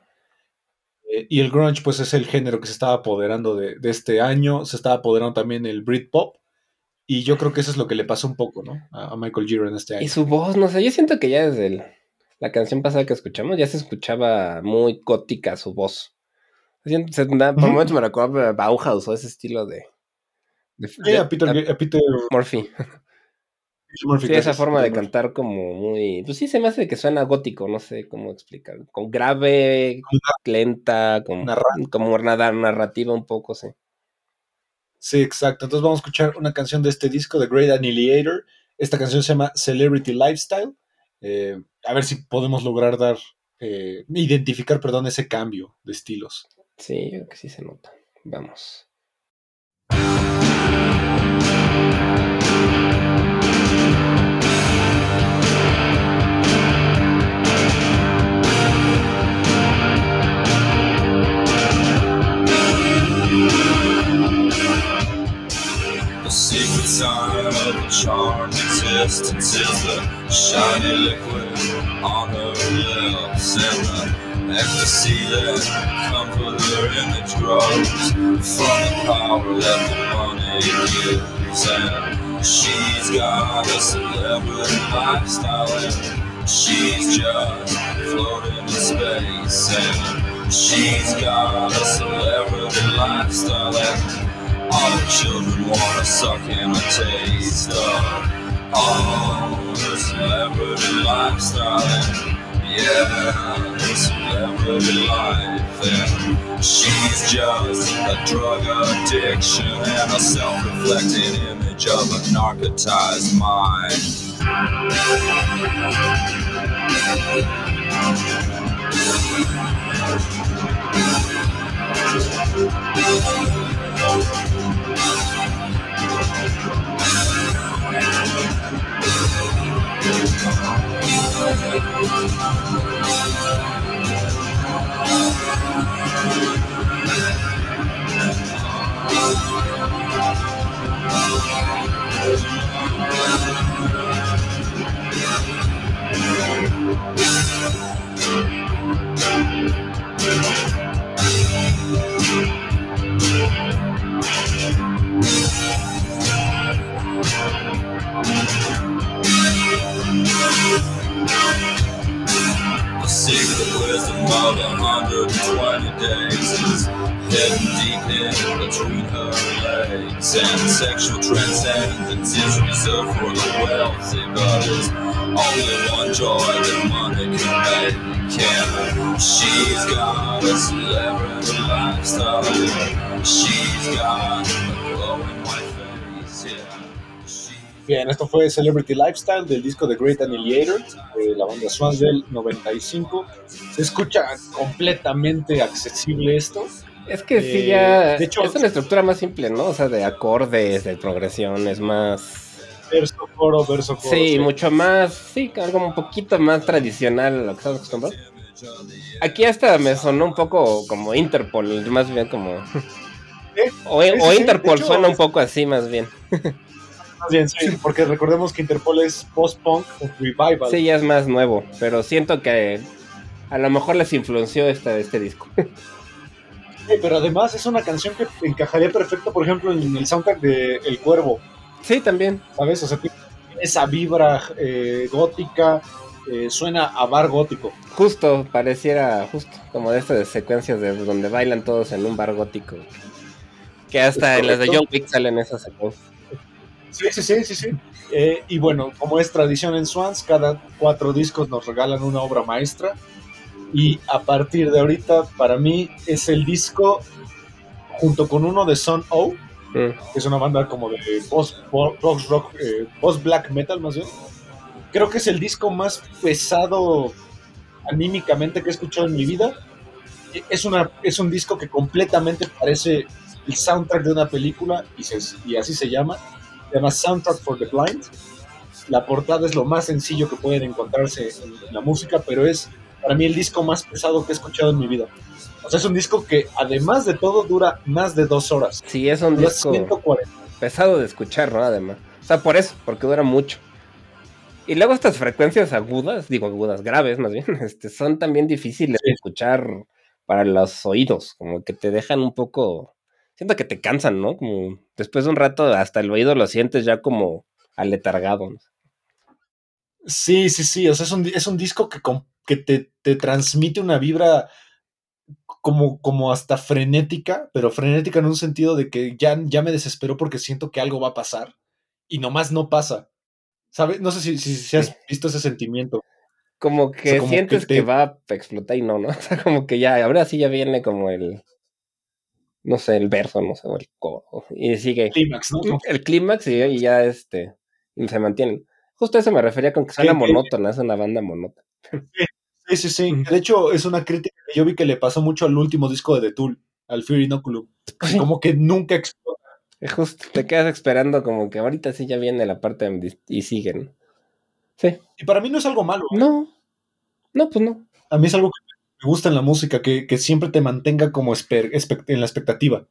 Eh, y el grunge, pues es el género que se estaba apoderando de, de este año. Se estaba apoderando también el Britpop. Y yo creo que eso es lo que le pasó un poco, ¿no? A, a Michael en este año. Y su voz, no sé, yo siento que ya desde el- la canción pasada que escuchamos ya se escuchaba muy gótica su voz. Siento- se- na- por momentos me recuerda a Bauhaus o ese estilo de... de- Sí, de- a Peter, a a Peter Murphy. Murphy. Sí, esa gracias, forma de Murphy. cantar como muy... Pues sí, se me hace que suena gótico, no sé cómo explicar. Con grave, lenta, como, Narra- como nada- narrativa un poco, sí. Sí, exacto. Entonces vamos a escuchar una canción de este disco, The Great Annihilator. Esta canción se llama Celebrity Lifestyle. Eh, a ver si podemos lograr dar, eh, identificar, perdón, ese cambio de estilos. Sí, creo que sí se nota. Vamos. Secret sign of a charmed existence is the shiny liquid on her lips and the ecstasy that with her image grows from the power that the money gives. And she's got a celebrity lifestyle and she's just floating in space. And she's got a celebrity lifestyle and all the children wanna suck in a taste of all the celebrity lifestyle. Yeah, the celebrity life. And she's just a drug addiction and a self-reflecting image of a narcotized mind. Thank the secret wisdom of a hundred and twenty days is hidden deep in between her legs. And sexual transcendence is reserved for the wealthy, but is only one joy that money can make. And she's got a celebrity lifestyle. She's got Bien, esto fue Celebrity Lifestyle del disco The Great Annihilator de la banda Swans del 95. Se escucha completamente accesible esto. Es que sí, Eh, ya. de hecho- es una estructura más simple, ¿no? O sea, de acordes, de progresiones, más. Verso, coro, verso, coro. Sí, mucho más. Sí, algo un poquito más tradicional a lo que estamos acostumbrados. Aquí hasta me sonó un poco como Interpol, más bien como. ¿Eh? O, Sí, o sí, sí, Interpol hecho, suena un poco así, más bien. Más bien, sí, porque recordemos que Interpol es post-punk revival. Sí, ya es más nuevo, pero siento que a lo mejor les influenció este, este disco. Sí, pero además es una canción que encajaría perfecto, por ejemplo, en el soundtrack de El Cuervo, Sí, también. ¿sabes? O sea, tiene esa vibra eh, gótica, eh, suena a bar gótico. Justo, pareciera justo como de estas secuencias de donde bailan todos en un bar gótico. Que hasta en las de. John Wick salen esas secuencias. Sí, sí, sí, sí, sí. Eh, y bueno, como es tradición en Swans, cada cuatro discos nos regalan una obra maestra. Y a partir de ahorita, para mí, es el disco, junto con uno de Son O, Mm. que es una banda como de post, post rock, eh, post black metal más bien. Creo que es el disco más pesado anímicamente que he escuchado en mi vida. Es, una, es un disco que completamente parece el soundtrack de una película y, se- y así se llama. Se llama Soundtrack for the Blind. La portada es lo más sencillo que pueden encontrarse en, en la música, pero es para mí el disco más pesado que he escuchado en mi vida. O sea, es un disco que además de todo dura más de dos horas. Sí, es un Dura disco 140. pesado de escuchar, ¿no? Además. O sea, por eso, porque dura mucho. Y luego estas frecuencias agudas, digo agudas, graves más bien, este, son también difíciles Sí. de escuchar para los oídos, como que te dejan un poco, siento que te cansan, ¿no? Como después de un rato hasta el oído lo sientes ya como aletargado. ¿no? Sí, sí, sí. O sea, es un, es un disco que, que te, te transmite una vibra como, como hasta frenética, pero frenética en un sentido de que ya, ya me desespero porque siento que algo va a pasar y nomás no pasa. ¿Sabes? No sé si, si, si has visto ese sentimiento. Como que sea, como sientes que que, va a explotar y no, ¿no? O sea, como que ya, ahora sí ya viene como el, no sé, el verso, no sé, o el coro, y sigue. Clímax, ¿no? el clímax y, y ya este y se mantienen. Justo a eso me refería con que suena que- monótona, es una banda monótona. Sí, sí, sí. De hecho, es una crítica que yo vi que le pasó mucho al último disco de The Tool, al Fear Inoculum. Como que nunca explota. Es justo, te quedas esperando como que ahorita sí ya viene la parte de- y siguen. Sí. Y para mí no es algo malo. ¿eh? No. No, pues no. A mí es algo que gusta en la música, que, que siempre te mantenga como en la expectativa.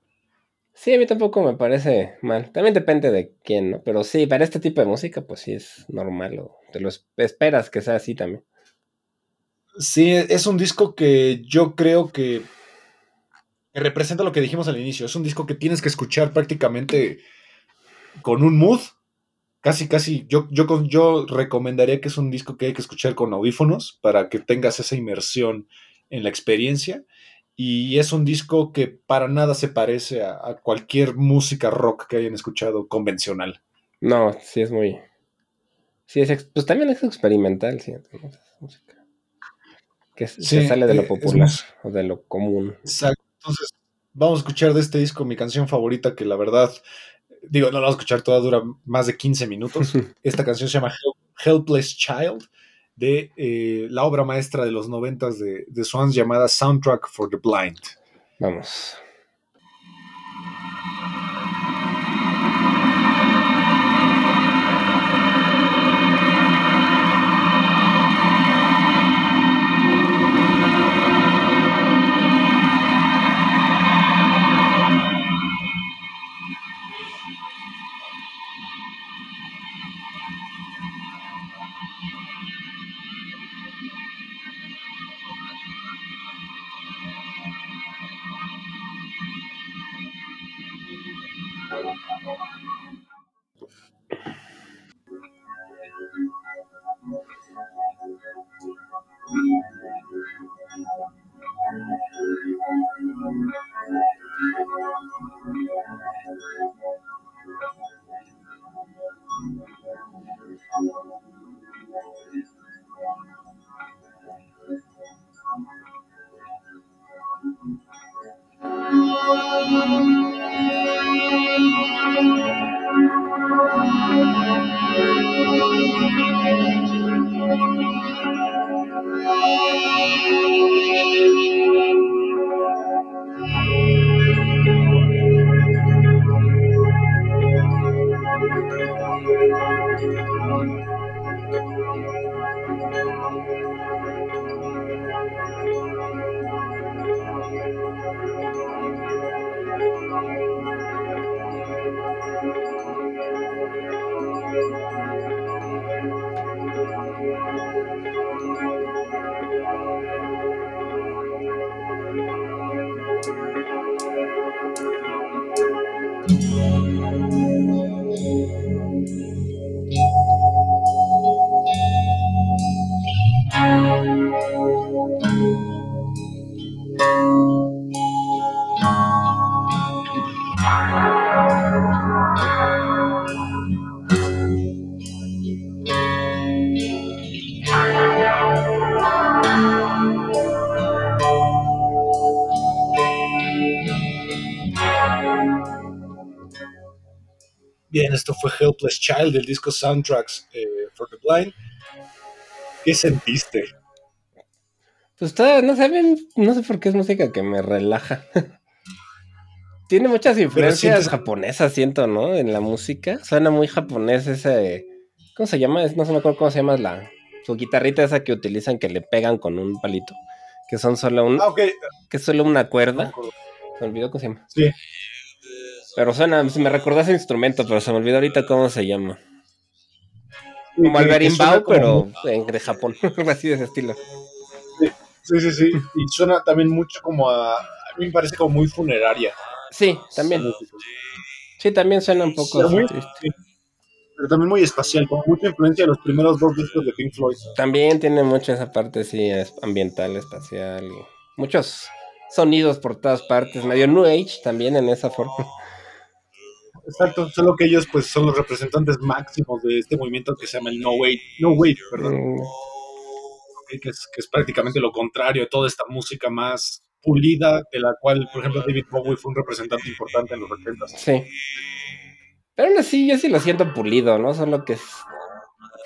Sí, a mí tampoco me parece mal. También depende de quién, ¿no? Pero sí, para este tipo de música, pues sí es normal. O te lo es- esperas que sea así también. Sí, es un disco que yo creo que, representa lo que dijimos al inicio. Es un disco que tienes que escuchar prácticamente con un mood. Casi, casi, yo, yo, yo recomendaría que es un disco que hay que escuchar con audífonos para que tengas esa inmersión en la experiencia. Y es un disco que para nada se parece a, a cualquier música rock que hayan escuchado convencional. No, sí es muy. Sí, es pues también es experimental, sí. ¿no? Es música Que se sale de eh, lo es popular o de lo común. Exacto. Entonces, vamos a escuchar de este disco mi canción favorita, que la verdad, digo, no la vamos a escuchar toda, dura más de 15 minutos. Esta canción se llama Help- Helpless Child, de eh, la obra maestra de los noventas de, de Swans llamada Soundtrack for the Blind. Vamos. Bien, esto fue Helpless Child del disco Soundtracks eh, for the Blind. ¿Qué sentiste? Pues está, no sé, bien, no sé por qué es música que me relaja. Tiene muchas influencias sientes- japonesas, siento, ¿no? En la música. Suena muy japonés ese. ¿Cómo se llama? No se me acuerdo cómo se llama la. Su guitarrita esa que utilizan que le pegan con un palito. Que son solo un. Ah. Que es solo una No cuerda. me. Se me olvidó cómo se llama. Sí. Pero suena, me recordó ese instrumento, pero se me olvidó ahorita cómo se llama. Como el berimbau, pero en- de Japón. Así de ese estilo. Sí, sí, sí. Y suena también mucho como a. A mí me parece como muy funeraria. Sí, también. Sí, también suena un poco muy- sí. Pero también muy espacial, con mucha influencia de los primeros dos discos de Pink Floyd. También tiene mucho esa parte, sí, ambiental, espacial y muchos sonidos por todas partes, medio New Age también en esa forma. Exacto, solo que ellos pues son los representantes máximos de este movimiento que se llama el No Wave, no wave perdón, Mm, que, es, que es prácticamente lo contrario de toda esta música más pulida, de la cual, por ejemplo, David Bowie fue un representante importante en los 80 Sí. Pero aún así, yo sí lo siento pulido, ¿no? Solo que es-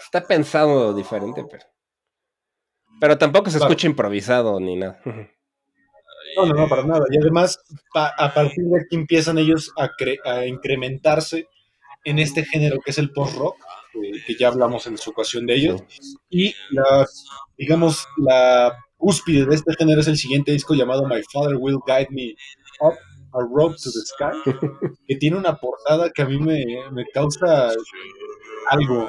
está pensado diferente, pero. Pero tampoco se Claro. escucha improvisado ni nada. No, no, no, para nada. Y además, pa- a partir de aquí empiezan ellos a, cre- a incrementarse en este género que es el post-rock, eh, que ya hablamos en su ocasión de ellos. Y la, digamos, la cúspide de este género es el siguiente disco llamado My Father Will Guide Me Up a Road to the Sky, que tiene una portada que a mí me, me causa algo.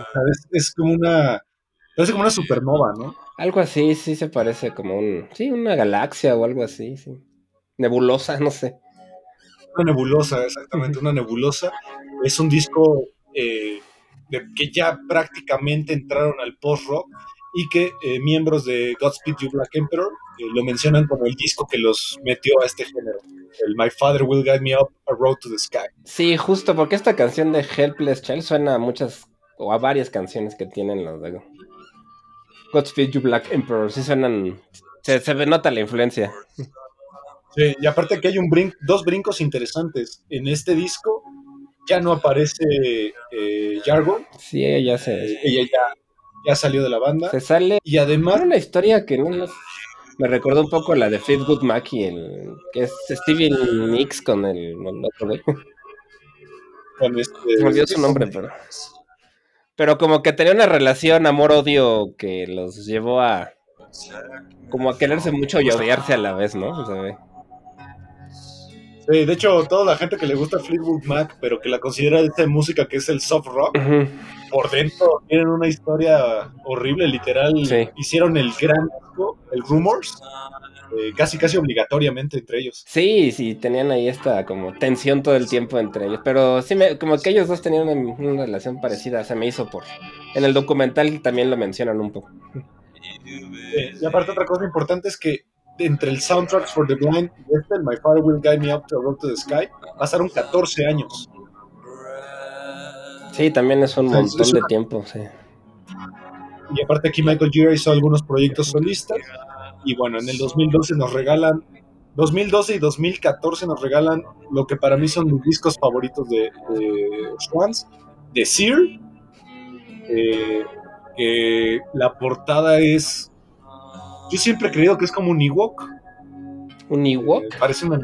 Es como una. Parece como una supernova, ¿no? Algo así, sí se parece como un. Sí, una galaxia o algo así, sí. Nebulosa, no sé. Una nebulosa, exactamente, una nebulosa. Es un disco eh, de- que ya prácticamente entraron al post-rock y que eh, miembros de Godspeed You Black Emperor eh, lo mencionan como el disco que los metió a este género. El My Father Will Guide Me Up a Road to the Sky. Sí, justo porque esta canción de Helpless Child suena a muchas o a varias canciones que tienen los de Godspeed You Black Emperor. Sí suenan. Se, se nota la influencia. Sí, y aparte que hay un brin- dos brincos interesantes. En este disco ya no aparece eh, Jargo, Sí, ella eh, se, ella ya, ya salió de la banda. se sale. Y además, una historia que no nos- me recordó un poco la de Fleetwood Mac y el que es Steven Nicks con el, el otro güey. con este, Se me olvidó su nombre, pero. Pero como que tenía una relación amor-odio que los llevó a. Como a quererse mucho y odiarse a la vez, ¿no? Sí, de hecho, toda la gente que le gusta Fleetwood Mac, pero que la considera de esta música que es el soft rock, por dentro tienen una historia horrible, literal. Sí. Hicieron el gran disco, el Rumors, eh, casi casi obligatoriamente entre ellos. Sí, sí, tenían ahí esta como tensión todo el tiempo entre ellos. Pero sí, me, como que ellos dos tenían una, una relación parecida, se me hizo por. En el documental también lo mencionan un poco. Eh, y aparte, otra cosa importante es que entre el Soundtracks for the Blind y este, My Father Will Guide Me Up to a Road to the Sky, pasaron 14 años. Sí, también es un montón es de tiempo, sí. Y aparte aquí Michael Gira hizo algunos proyectos solistas. Y bueno, en el 2012 nos regalan, 2012 y 2014 nos regalan lo que para mí son mis discos favoritos de, de Swans, de Sear, eh, que la portada es, yo siempre he creído que es como un Ewok, ¿Un Ewok? eh, parece una,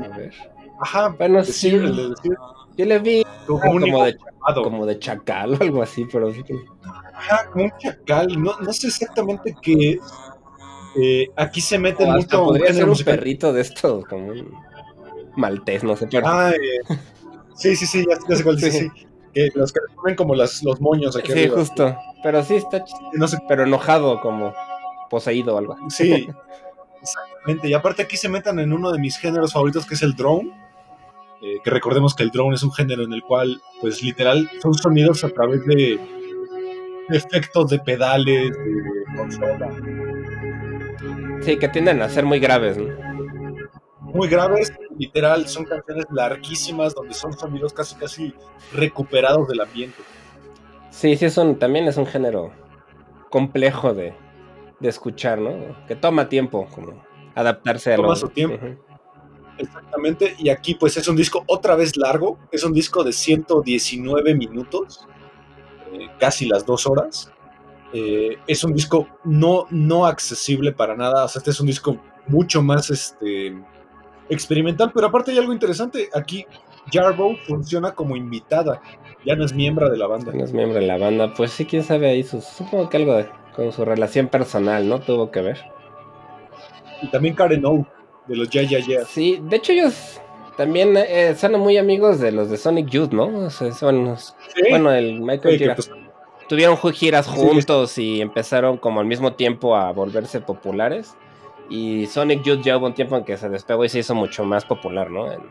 ajá, Bueno, de sí. Sear, el de Sear, Yo le vi como, como, un de, como de chacal o algo así, pero sí que- ajá, como un chacal, no, no sé exactamente qué es. Eh, aquí se mete o hasta mucho podría ser un perrito de estos, como un maltés, no sé, pero Ah, eh, sí, sí, sí, ya, ya sé cuál Sí. sí. Los que ponen como las, los moños aquí sí, arriba. justo. Pero sí está No sé, pero enojado, como poseído o algo. sí, exactamente. Y aparte aquí se metan en uno de mis géneros favoritos que es el drone. eh, que recordemos que el drone es un género en el cual, pues literal, son sonidos a través de efectos de pedales, de consola. Sí, que tienden a ser muy graves, ¿no? Muy graves, literal, son canciones larguísimas donde son sonidos casi casi recuperados del ambiente. Sí, sí, es un, también es un género complejo de, de escuchar, ¿no? Que toma tiempo como adaptarse a Toma lo... su tiempo. Exactamente, y aquí pues es un disco otra vez largo, es un disco de 119 minutos, eh, casi las dos horas. Eh, es un disco no, no accesible para nada, o sea, este es un disco mucho más este, experimental, pero aparte hay algo interesante, aquí Jarbo funciona como invitada, ya no es miembro de la banda. No es miembro de la banda, pues sí, quién sabe ahí sus... Supongo que algo de, con su relación personal, ¿no? Tuvo que ver. Y también Karen O, de los Ya Ya Ya. Sí, de hecho ellos también eh, son muy amigos de los de Sonic Youth, ¿no? O sea, son, Sí, bueno, el Michael sí, Tuvieron giras Sí, juntos y empezaron como al mismo tiempo a volverse populares. Y Sonic Youth ya hubo un tiempo en que se despegó y se hizo mucho más popular, ¿no? En-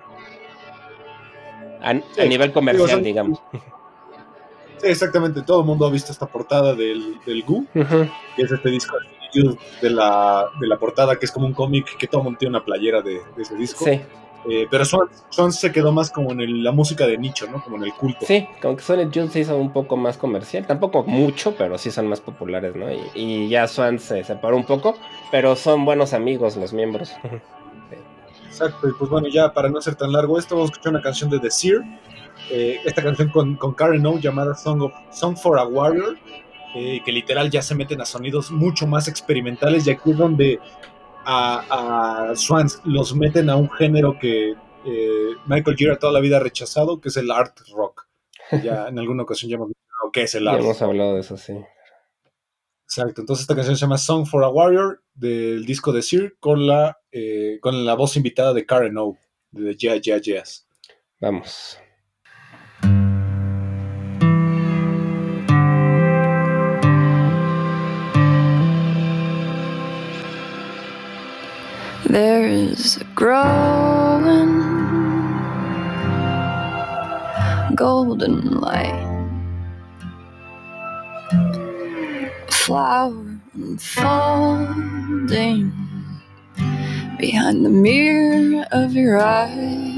a, a Sí, nivel comercial, son- digamos. sí, exactamente, todo el mundo ha visto esta portada del, del Goo. Que es este disco de la, de la portada, que es como un cómic que todo el mundo tiene una playera de, de ese disco. Sí, Eh, pero Swan, Swan se quedó más como en el- la música de nicho, ¿no? Como en el culto. sí, como que Sonic Youth se hizo un poco más comercial. Tampoco mucho, pero sí son más populares, ¿no? Y, y ya Swan se separó un poco, pero son buenos amigos los miembros. Exacto, y pues bueno, ya para no ser tan largo esto, vamos a escuchar una canción de The Seer. eh, esta canción con, con Karen O llamada Song, of, Song for a Warrior, eh, que literal ya se meten a sonidos mucho más experimentales y aquí es donde a, a Swans los meten a un género que eh, Michael Gira toda la vida ha rechazado, que es el art rock. Ya en alguna ocasión ya hemos mencionado qué es el Ya art hemos rock. hablado de eso, sí. Exacto, entonces esta canción se llama Song for a Warrior del disco de Seer con la, eh, con la voz invitada de Karen O, de Yeah Yeah Yes. Vamos. There is a growing golden light, a flower unfolding behind the mirror of your eyes.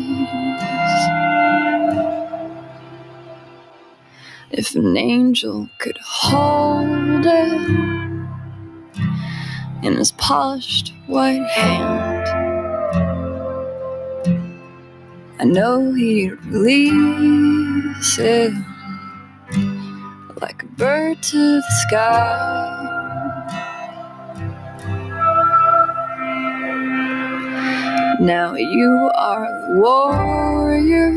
If an angel could hold it in his polished white hand. I know he'd release it like a bird to the sky. Now you are the warrior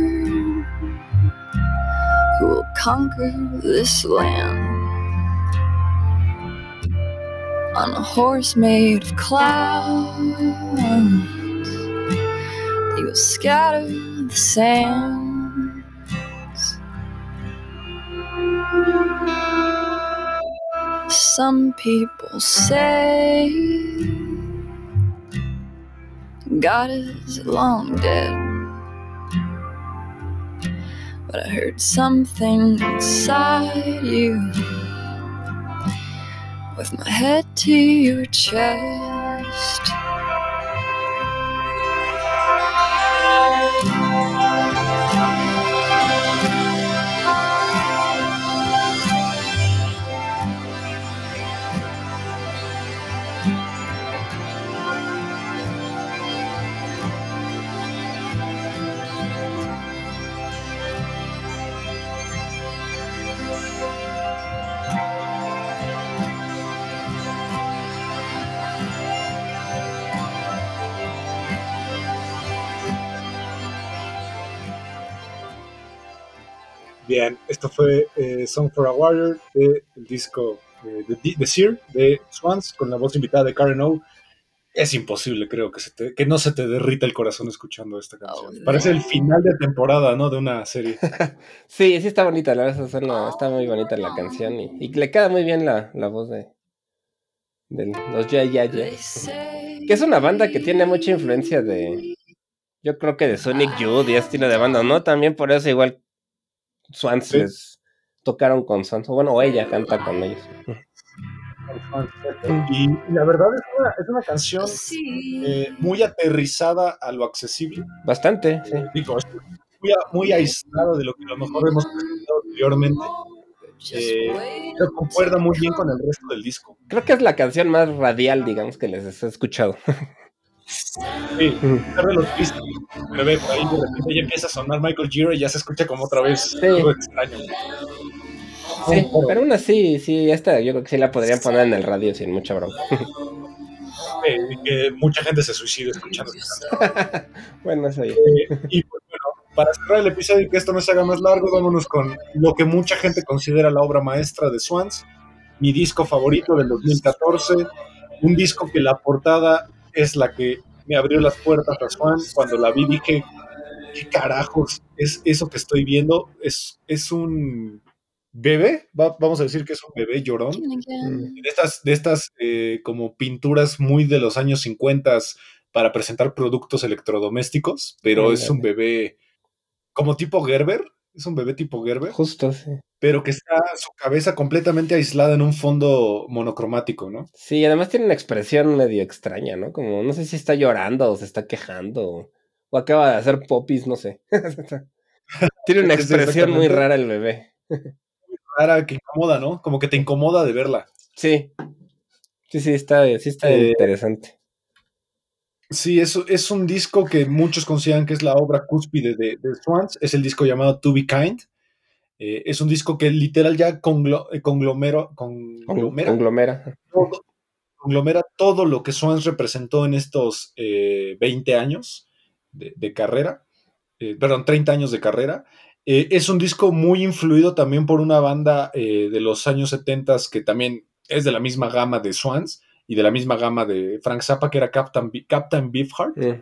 who will conquer this land on a horse made of clouds. You will scatter the sands. Some people say God is long dead. But I heard something inside you with my head to your chest. Bien, esto fue eh, Song for a Warrior del disco eh, de, de Seer de Swans con la voz invitada de Karen O. Es imposible, creo, que, se te- que no se te derrita el corazón escuchando esta canción. Oh, Parece no. el final de temporada, ¿no? De una serie. Sí, sí está bonita, la verdad, está muy bonita la canción y, y le queda muy bien la, la voz de, de los Ya Ya Ya. Que es una banda que tiene mucha influencia de, Yo creo que de Sonic Youth y estilo de banda, ¿no? También por eso igual Swans Sí. tocaron con Swans. O Bueno, o ella canta con ellos. Y la verdad es una, es una canción eh, muy aterrizada a lo accesible. Bastante, sí. Digo, muy, muy aislada de lo que a lo mejor hemos presentado anteriormente. Eh, pero concuerda muy bien con el resto del disco. Creo que es la canción más radial, digamos, que les he escuchado. Sí, de los pistas, pero ve, por ahí de repente ya empieza a sonar Michael Giro y ya se escucha como otra vez Sí. algo extraño. Sí, pero aún así, sí, esta yo creo que sí la podrían poner en el radio sin mucha broma. Eh, que mucha gente se suicida escuchando bueno, eso ya. Eh, y pues bueno, para cerrar el episodio y que esto no se haga más largo, vámonos con lo que mucha gente considera la obra maestra de Swans, mi disco favorito del 2014, un disco que la portada es la que me abrió las puertas a Swans. Cuando la vi dije, ¿qué carajos es eso que estoy viendo? Es, es un bebé, Va- vamos a decir que es un bebé llorón Mm. de estas, de estas eh, como pinturas muy de los años 50 para presentar productos electrodomésticos, pero es un bebé como tipo Gerber, es un bebé tipo Gerber, Justo, sí. Pero que está su cabeza completamente aislada en un fondo monocromático, ¿no? Sí, además tiene una expresión medio extraña, ¿no? Como no sé si está llorando o se está quejando o, o acaba de hacer popis, no sé. tiene una Sí, expresión muy rara el bebé. Rara, que incomoda, ¿no? Como que te incomoda de verla. Sí. Sí, sí, está, sí está Eh, interesante. Sí, es, es un disco que muchos consideran que es la obra cúspide de, de Swans. Es el disco llamado To Be Kind. Eh, es un disco que literal ya conglo- eh, conglomero, Con- conglomera Conglomera. todo, conglomera todo lo que Swans representó en estos eh, 20 años de, de carrera, eh, perdón, 30 años de carrera. Eh, es un disco muy influido también por una banda eh, de los años 70 que también es de la misma gama de Swans y de la misma gama de Frank Zappa, que era Captain, Captain Beefheart, Mm.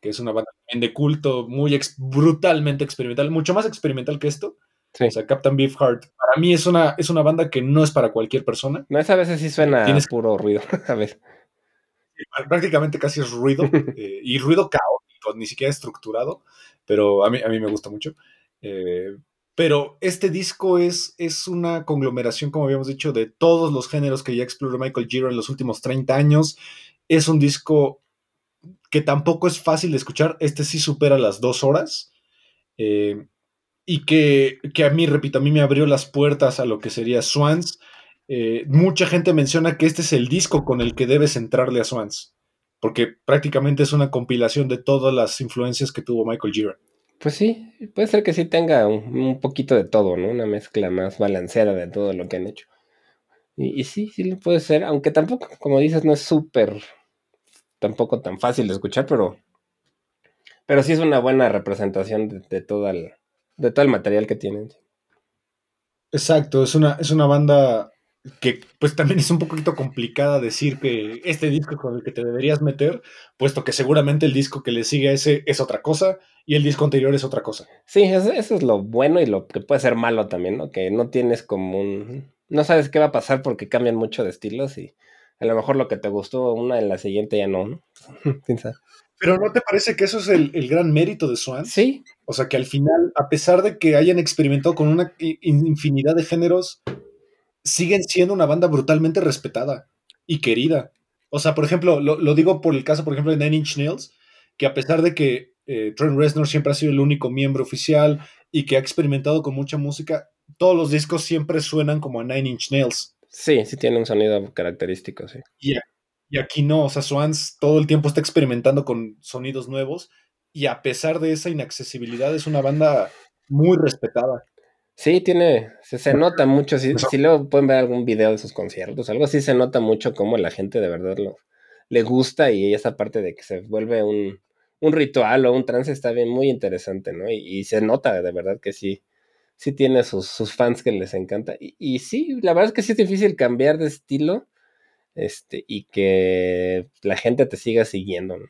que es una banda de culto muy ex- brutalmente experimental, mucho más experimental que esto. Sí. O sea, Captain Beefheart, para mí es una, es una banda que no es para cualquier persona. No, esa a veces sí suena Tienes- puro ruido. A ver. prácticamente casi es ruido eh, y ruido caótico, ni siquiera estructurado, pero a mí, a mí me gusta mucho. Eh, pero este disco es, es una conglomeración, como habíamos dicho, de todos los géneros que ya exploró Michael Giro en los últimos 30 años. Es un disco que tampoco es fácil de escuchar. Este sí supera las dos horas. eh, y que, que a mí, repito, a mí me abrió las puertas a lo que sería Swans. Eh, mucha gente menciona que este es el disco con el que debes entrarle a Swans, porque prácticamente es una compilación de todas las influencias que tuvo Michael Gira. Pues sí, puede ser que sí tenga un, un poquito de todo, ¿no? Una mezcla más balanceada de todo lo que han hecho. Y, y sí, sí puede ser, aunque tampoco, como dices, no es súper, tampoco tan fácil de escuchar, pero, pero sí es una buena representación de, de todo el, de todo el material que tienen. Exacto, es una, es una banda que pues también es un poquito complicada decir que este disco con el que te deberías meter, puesto que seguramente el disco que le sigue a ese es otra cosa y el disco anterior es otra cosa. Sí, eso, eso es lo bueno y lo que puede ser malo también, ¿no? Que no tienes como un... No sabes qué va a pasar porque cambian mucho de estilos y a lo mejor lo que te gustó una en la siguiente ya no, ¿no? Pero ¿no te parece que eso es el, el gran mérito de Swans? Sí, O sea, que al final, a pesar de que hayan experimentado con una infinidad de géneros, siguen siendo una banda brutalmente respetada y querida. O sea, por ejemplo, lo, lo digo por el caso, por ejemplo, de Nine Inch Nails, que a pesar de que eh, Trent Reznor siempre ha sido el único miembro oficial y que ha experimentado con mucha música, todos los discos siempre suenan como a Nine Inch Nails. sí, sí tiene un sonido característico, sí. Y aquí no, o sea, Swans todo el tiempo está experimentando con sonidos nuevos y a pesar de esa inaccesibilidad es una banda muy respetada. Sí, tiene, se, se nota mucho, si, Eso. si luego pueden ver algún video de sus conciertos, algo así se nota mucho cómo la gente de verdad lo, le gusta y esa parte de que se vuelve un, un ritual o un trance está bien muy interesante, ¿no? Y, y se nota de verdad que sí, sí tiene sus, sus fans que les encanta. Y, y sí, la verdad es que sí es difícil cambiar de estilo este, y que la gente te siga siguiendo, ¿no?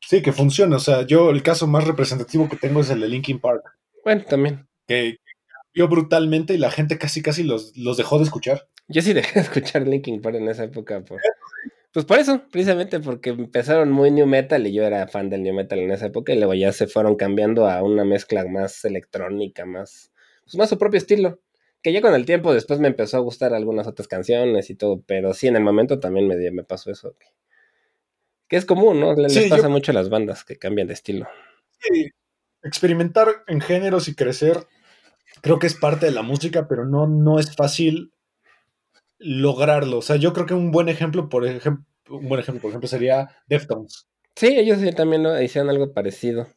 Sí, que funciona. O sea, yo el caso más representativo que tengo es el de Linkin Park, Bueno, también. que cambió brutalmente y la gente casi casi los, los dejó de escuchar. Yo sí dejé de escuchar Linkin Park en esa época por, Pues por eso, precisamente porque empezaron muy new metal y yo era fan del new metal en esa época y luego ya se fueron cambiando a una mezcla más electrónica, más, pues más su propio estilo. Que ya con el tiempo después me empezó a gustar algunas otras canciones y todo, pero sí, en el momento también me, me pasó eso. Que, que es común, ¿no? Les Sí, pasa yo- mucho a las bandas que cambian de estilo. Sí, experimentar en géneros y crecer creo que es parte de la música, pero no, no es fácil lograrlo. O sea, yo creo que un buen ejemplo, por ejemplo, un buen ejemplo, por ejemplo, sería Deftones. Sí, ellos también ¿no? hicieron algo parecido.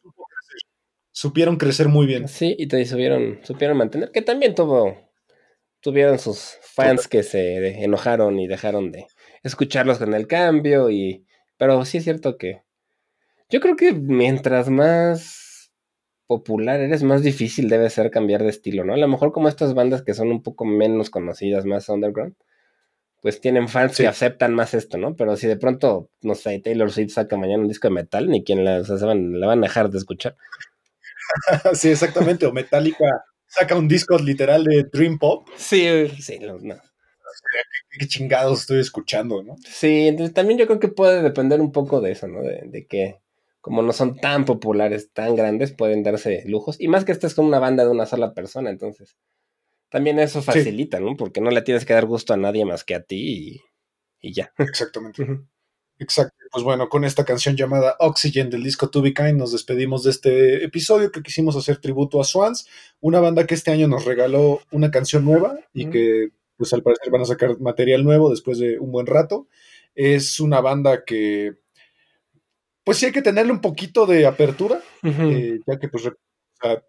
Supieron crecer muy bien. Sí, y te supieron, supieron mantener, que también tuvo, tuvieron sus fans que se enojaron y dejaron de escucharlos con el cambio, y, pero sí es cierto que yo creo que mientras más popular eres, más difícil debe ser cambiar de estilo, ¿no? A lo mejor como estas bandas que son un poco menos conocidas, más underground, pues tienen fans Sí. que aceptan más esto, ¿no? Pero si de pronto, no sé, Taylor Swift saca mañana un disco de metal, ni quien la, o sea, se van, la van a dejar de escuchar. sí, exactamente. O Metallica saca un disco literal de Dream Pop. Sí, sí, no, no. ¿Qué chingados estoy escuchando, no? Sí, entonces también yo creo que puede depender un poco de eso, ¿no? De, de que como no son tan populares, tan grandes, pueden darse lujos. Y más que esta es como una banda de una sola persona, entonces también eso facilita, ¿no? Porque no le tienes que dar gusto a nadie más que a ti y, y ya. Exactamente. Exacto. Pues bueno, con esta canción llamada Oxygen del disco To Be Kind nos despedimos de este episodio que quisimos hacer tributo a Swans, una banda que este año nos regaló una canción nueva y que pues al parecer van a sacar material nuevo después de un buen rato. Es una banda que pues sí hay que tenerle un poquito de apertura, eh, ya que pues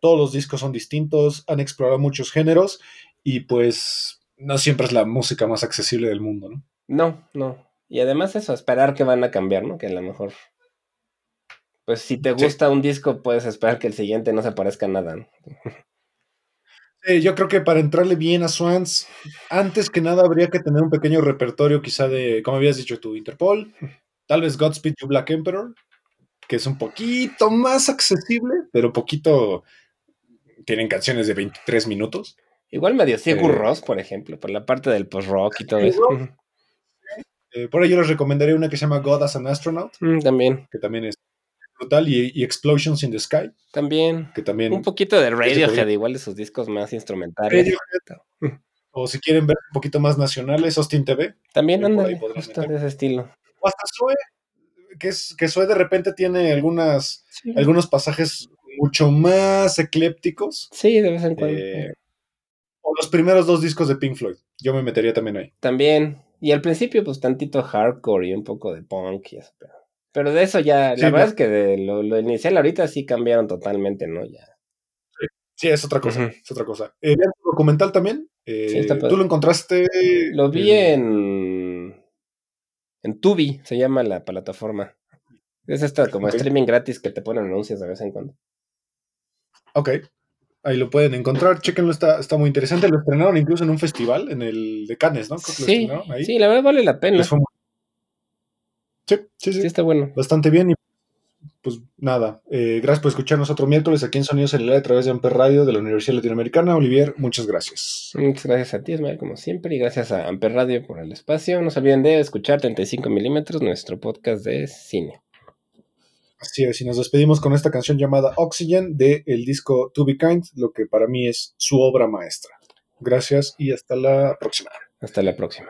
todos los discos son distintos, han explorado muchos géneros y pues no siempre es la música más accesible del mundo, ¿no? No, no. Y además eso, esperar que van a cambiar, ¿no? Que a lo mejor... Pues si te Sí. gusta un disco, puedes esperar que el siguiente no se parezca a nada, ¿no? Eh, yo creo que para entrarle bien a Swans, antes que nada habría que tener un pequeño repertorio quizá de, como habías dicho tú, Interpol, tal vez Godspeed to Black Emperor, que es un poquito más accesible, pero poquito... Tienen canciones de 23 minutos. Igual medio Sigur Eh. Ross, por ejemplo, por la parte del post-rock y todo eso. Eh, por ahí yo les recomendaría una que se llama God as an Astronaut, Mm, también, que también es brutal, y, y Explosions in the Sky, también. que también... Un poquito de Radiohead, igual de sus discos más instrumentales. Radiohead, o si quieren ver un poquito más nacionales, Austin TV, También anda de ese estilo. o hasta Zoe, que, es, que Zoe de repente tiene algunas, algunos pasajes mucho más eclépticos, Sí, de vez en cuando. eh, o los primeros dos discos de Pink Floyd, yo me metería también ahí. También. Y al principio, pues tantito hardcore y un poco de punk y eso. Pero, pero de eso ya, Sí, la verdad es que de lo, lo inicial ahorita sí cambiaron totalmente, ¿no? Ya. Sí, es otra cosa, es otra cosa. Eh, ¿vean tu documental también? Eh, Sí, está padre. ¿Tú lo encontraste? Lo vi eh, en. En Tubi, se llama la plataforma. Es esta como streaming gratis que te ponen anuncios de vez en cuando. Ok, ahí lo pueden encontrar, chéquenlo, está, está muy interesante. Lo estrenaron incluso en un festival, en el de Cannes, ¿no? Creo que lo Sí, estrenaron ahí. sí, la verdad vale la pena. Fue sí, sí. Sí, está bueno. bastante bien y pues nada, eh, gracias por escucharnos otro miércoles aquí en Sonidos en el Aire a través de Amper Radio de la Universidad Latinoamericana. Olivier, muchas gracias. Muchas gracias a ti, Ismael, como siempre, y gracias a Amper Radio por el espacio. No se olviden de escuchar 35 milímetros, nuestro podcast de cine. Así es, y nos despedimos con esta canción llamada Oxygen de el disco To Be Kind, lo que para mí es su obra maestra. Gracias y hasta la próxima. Hasta la próxima.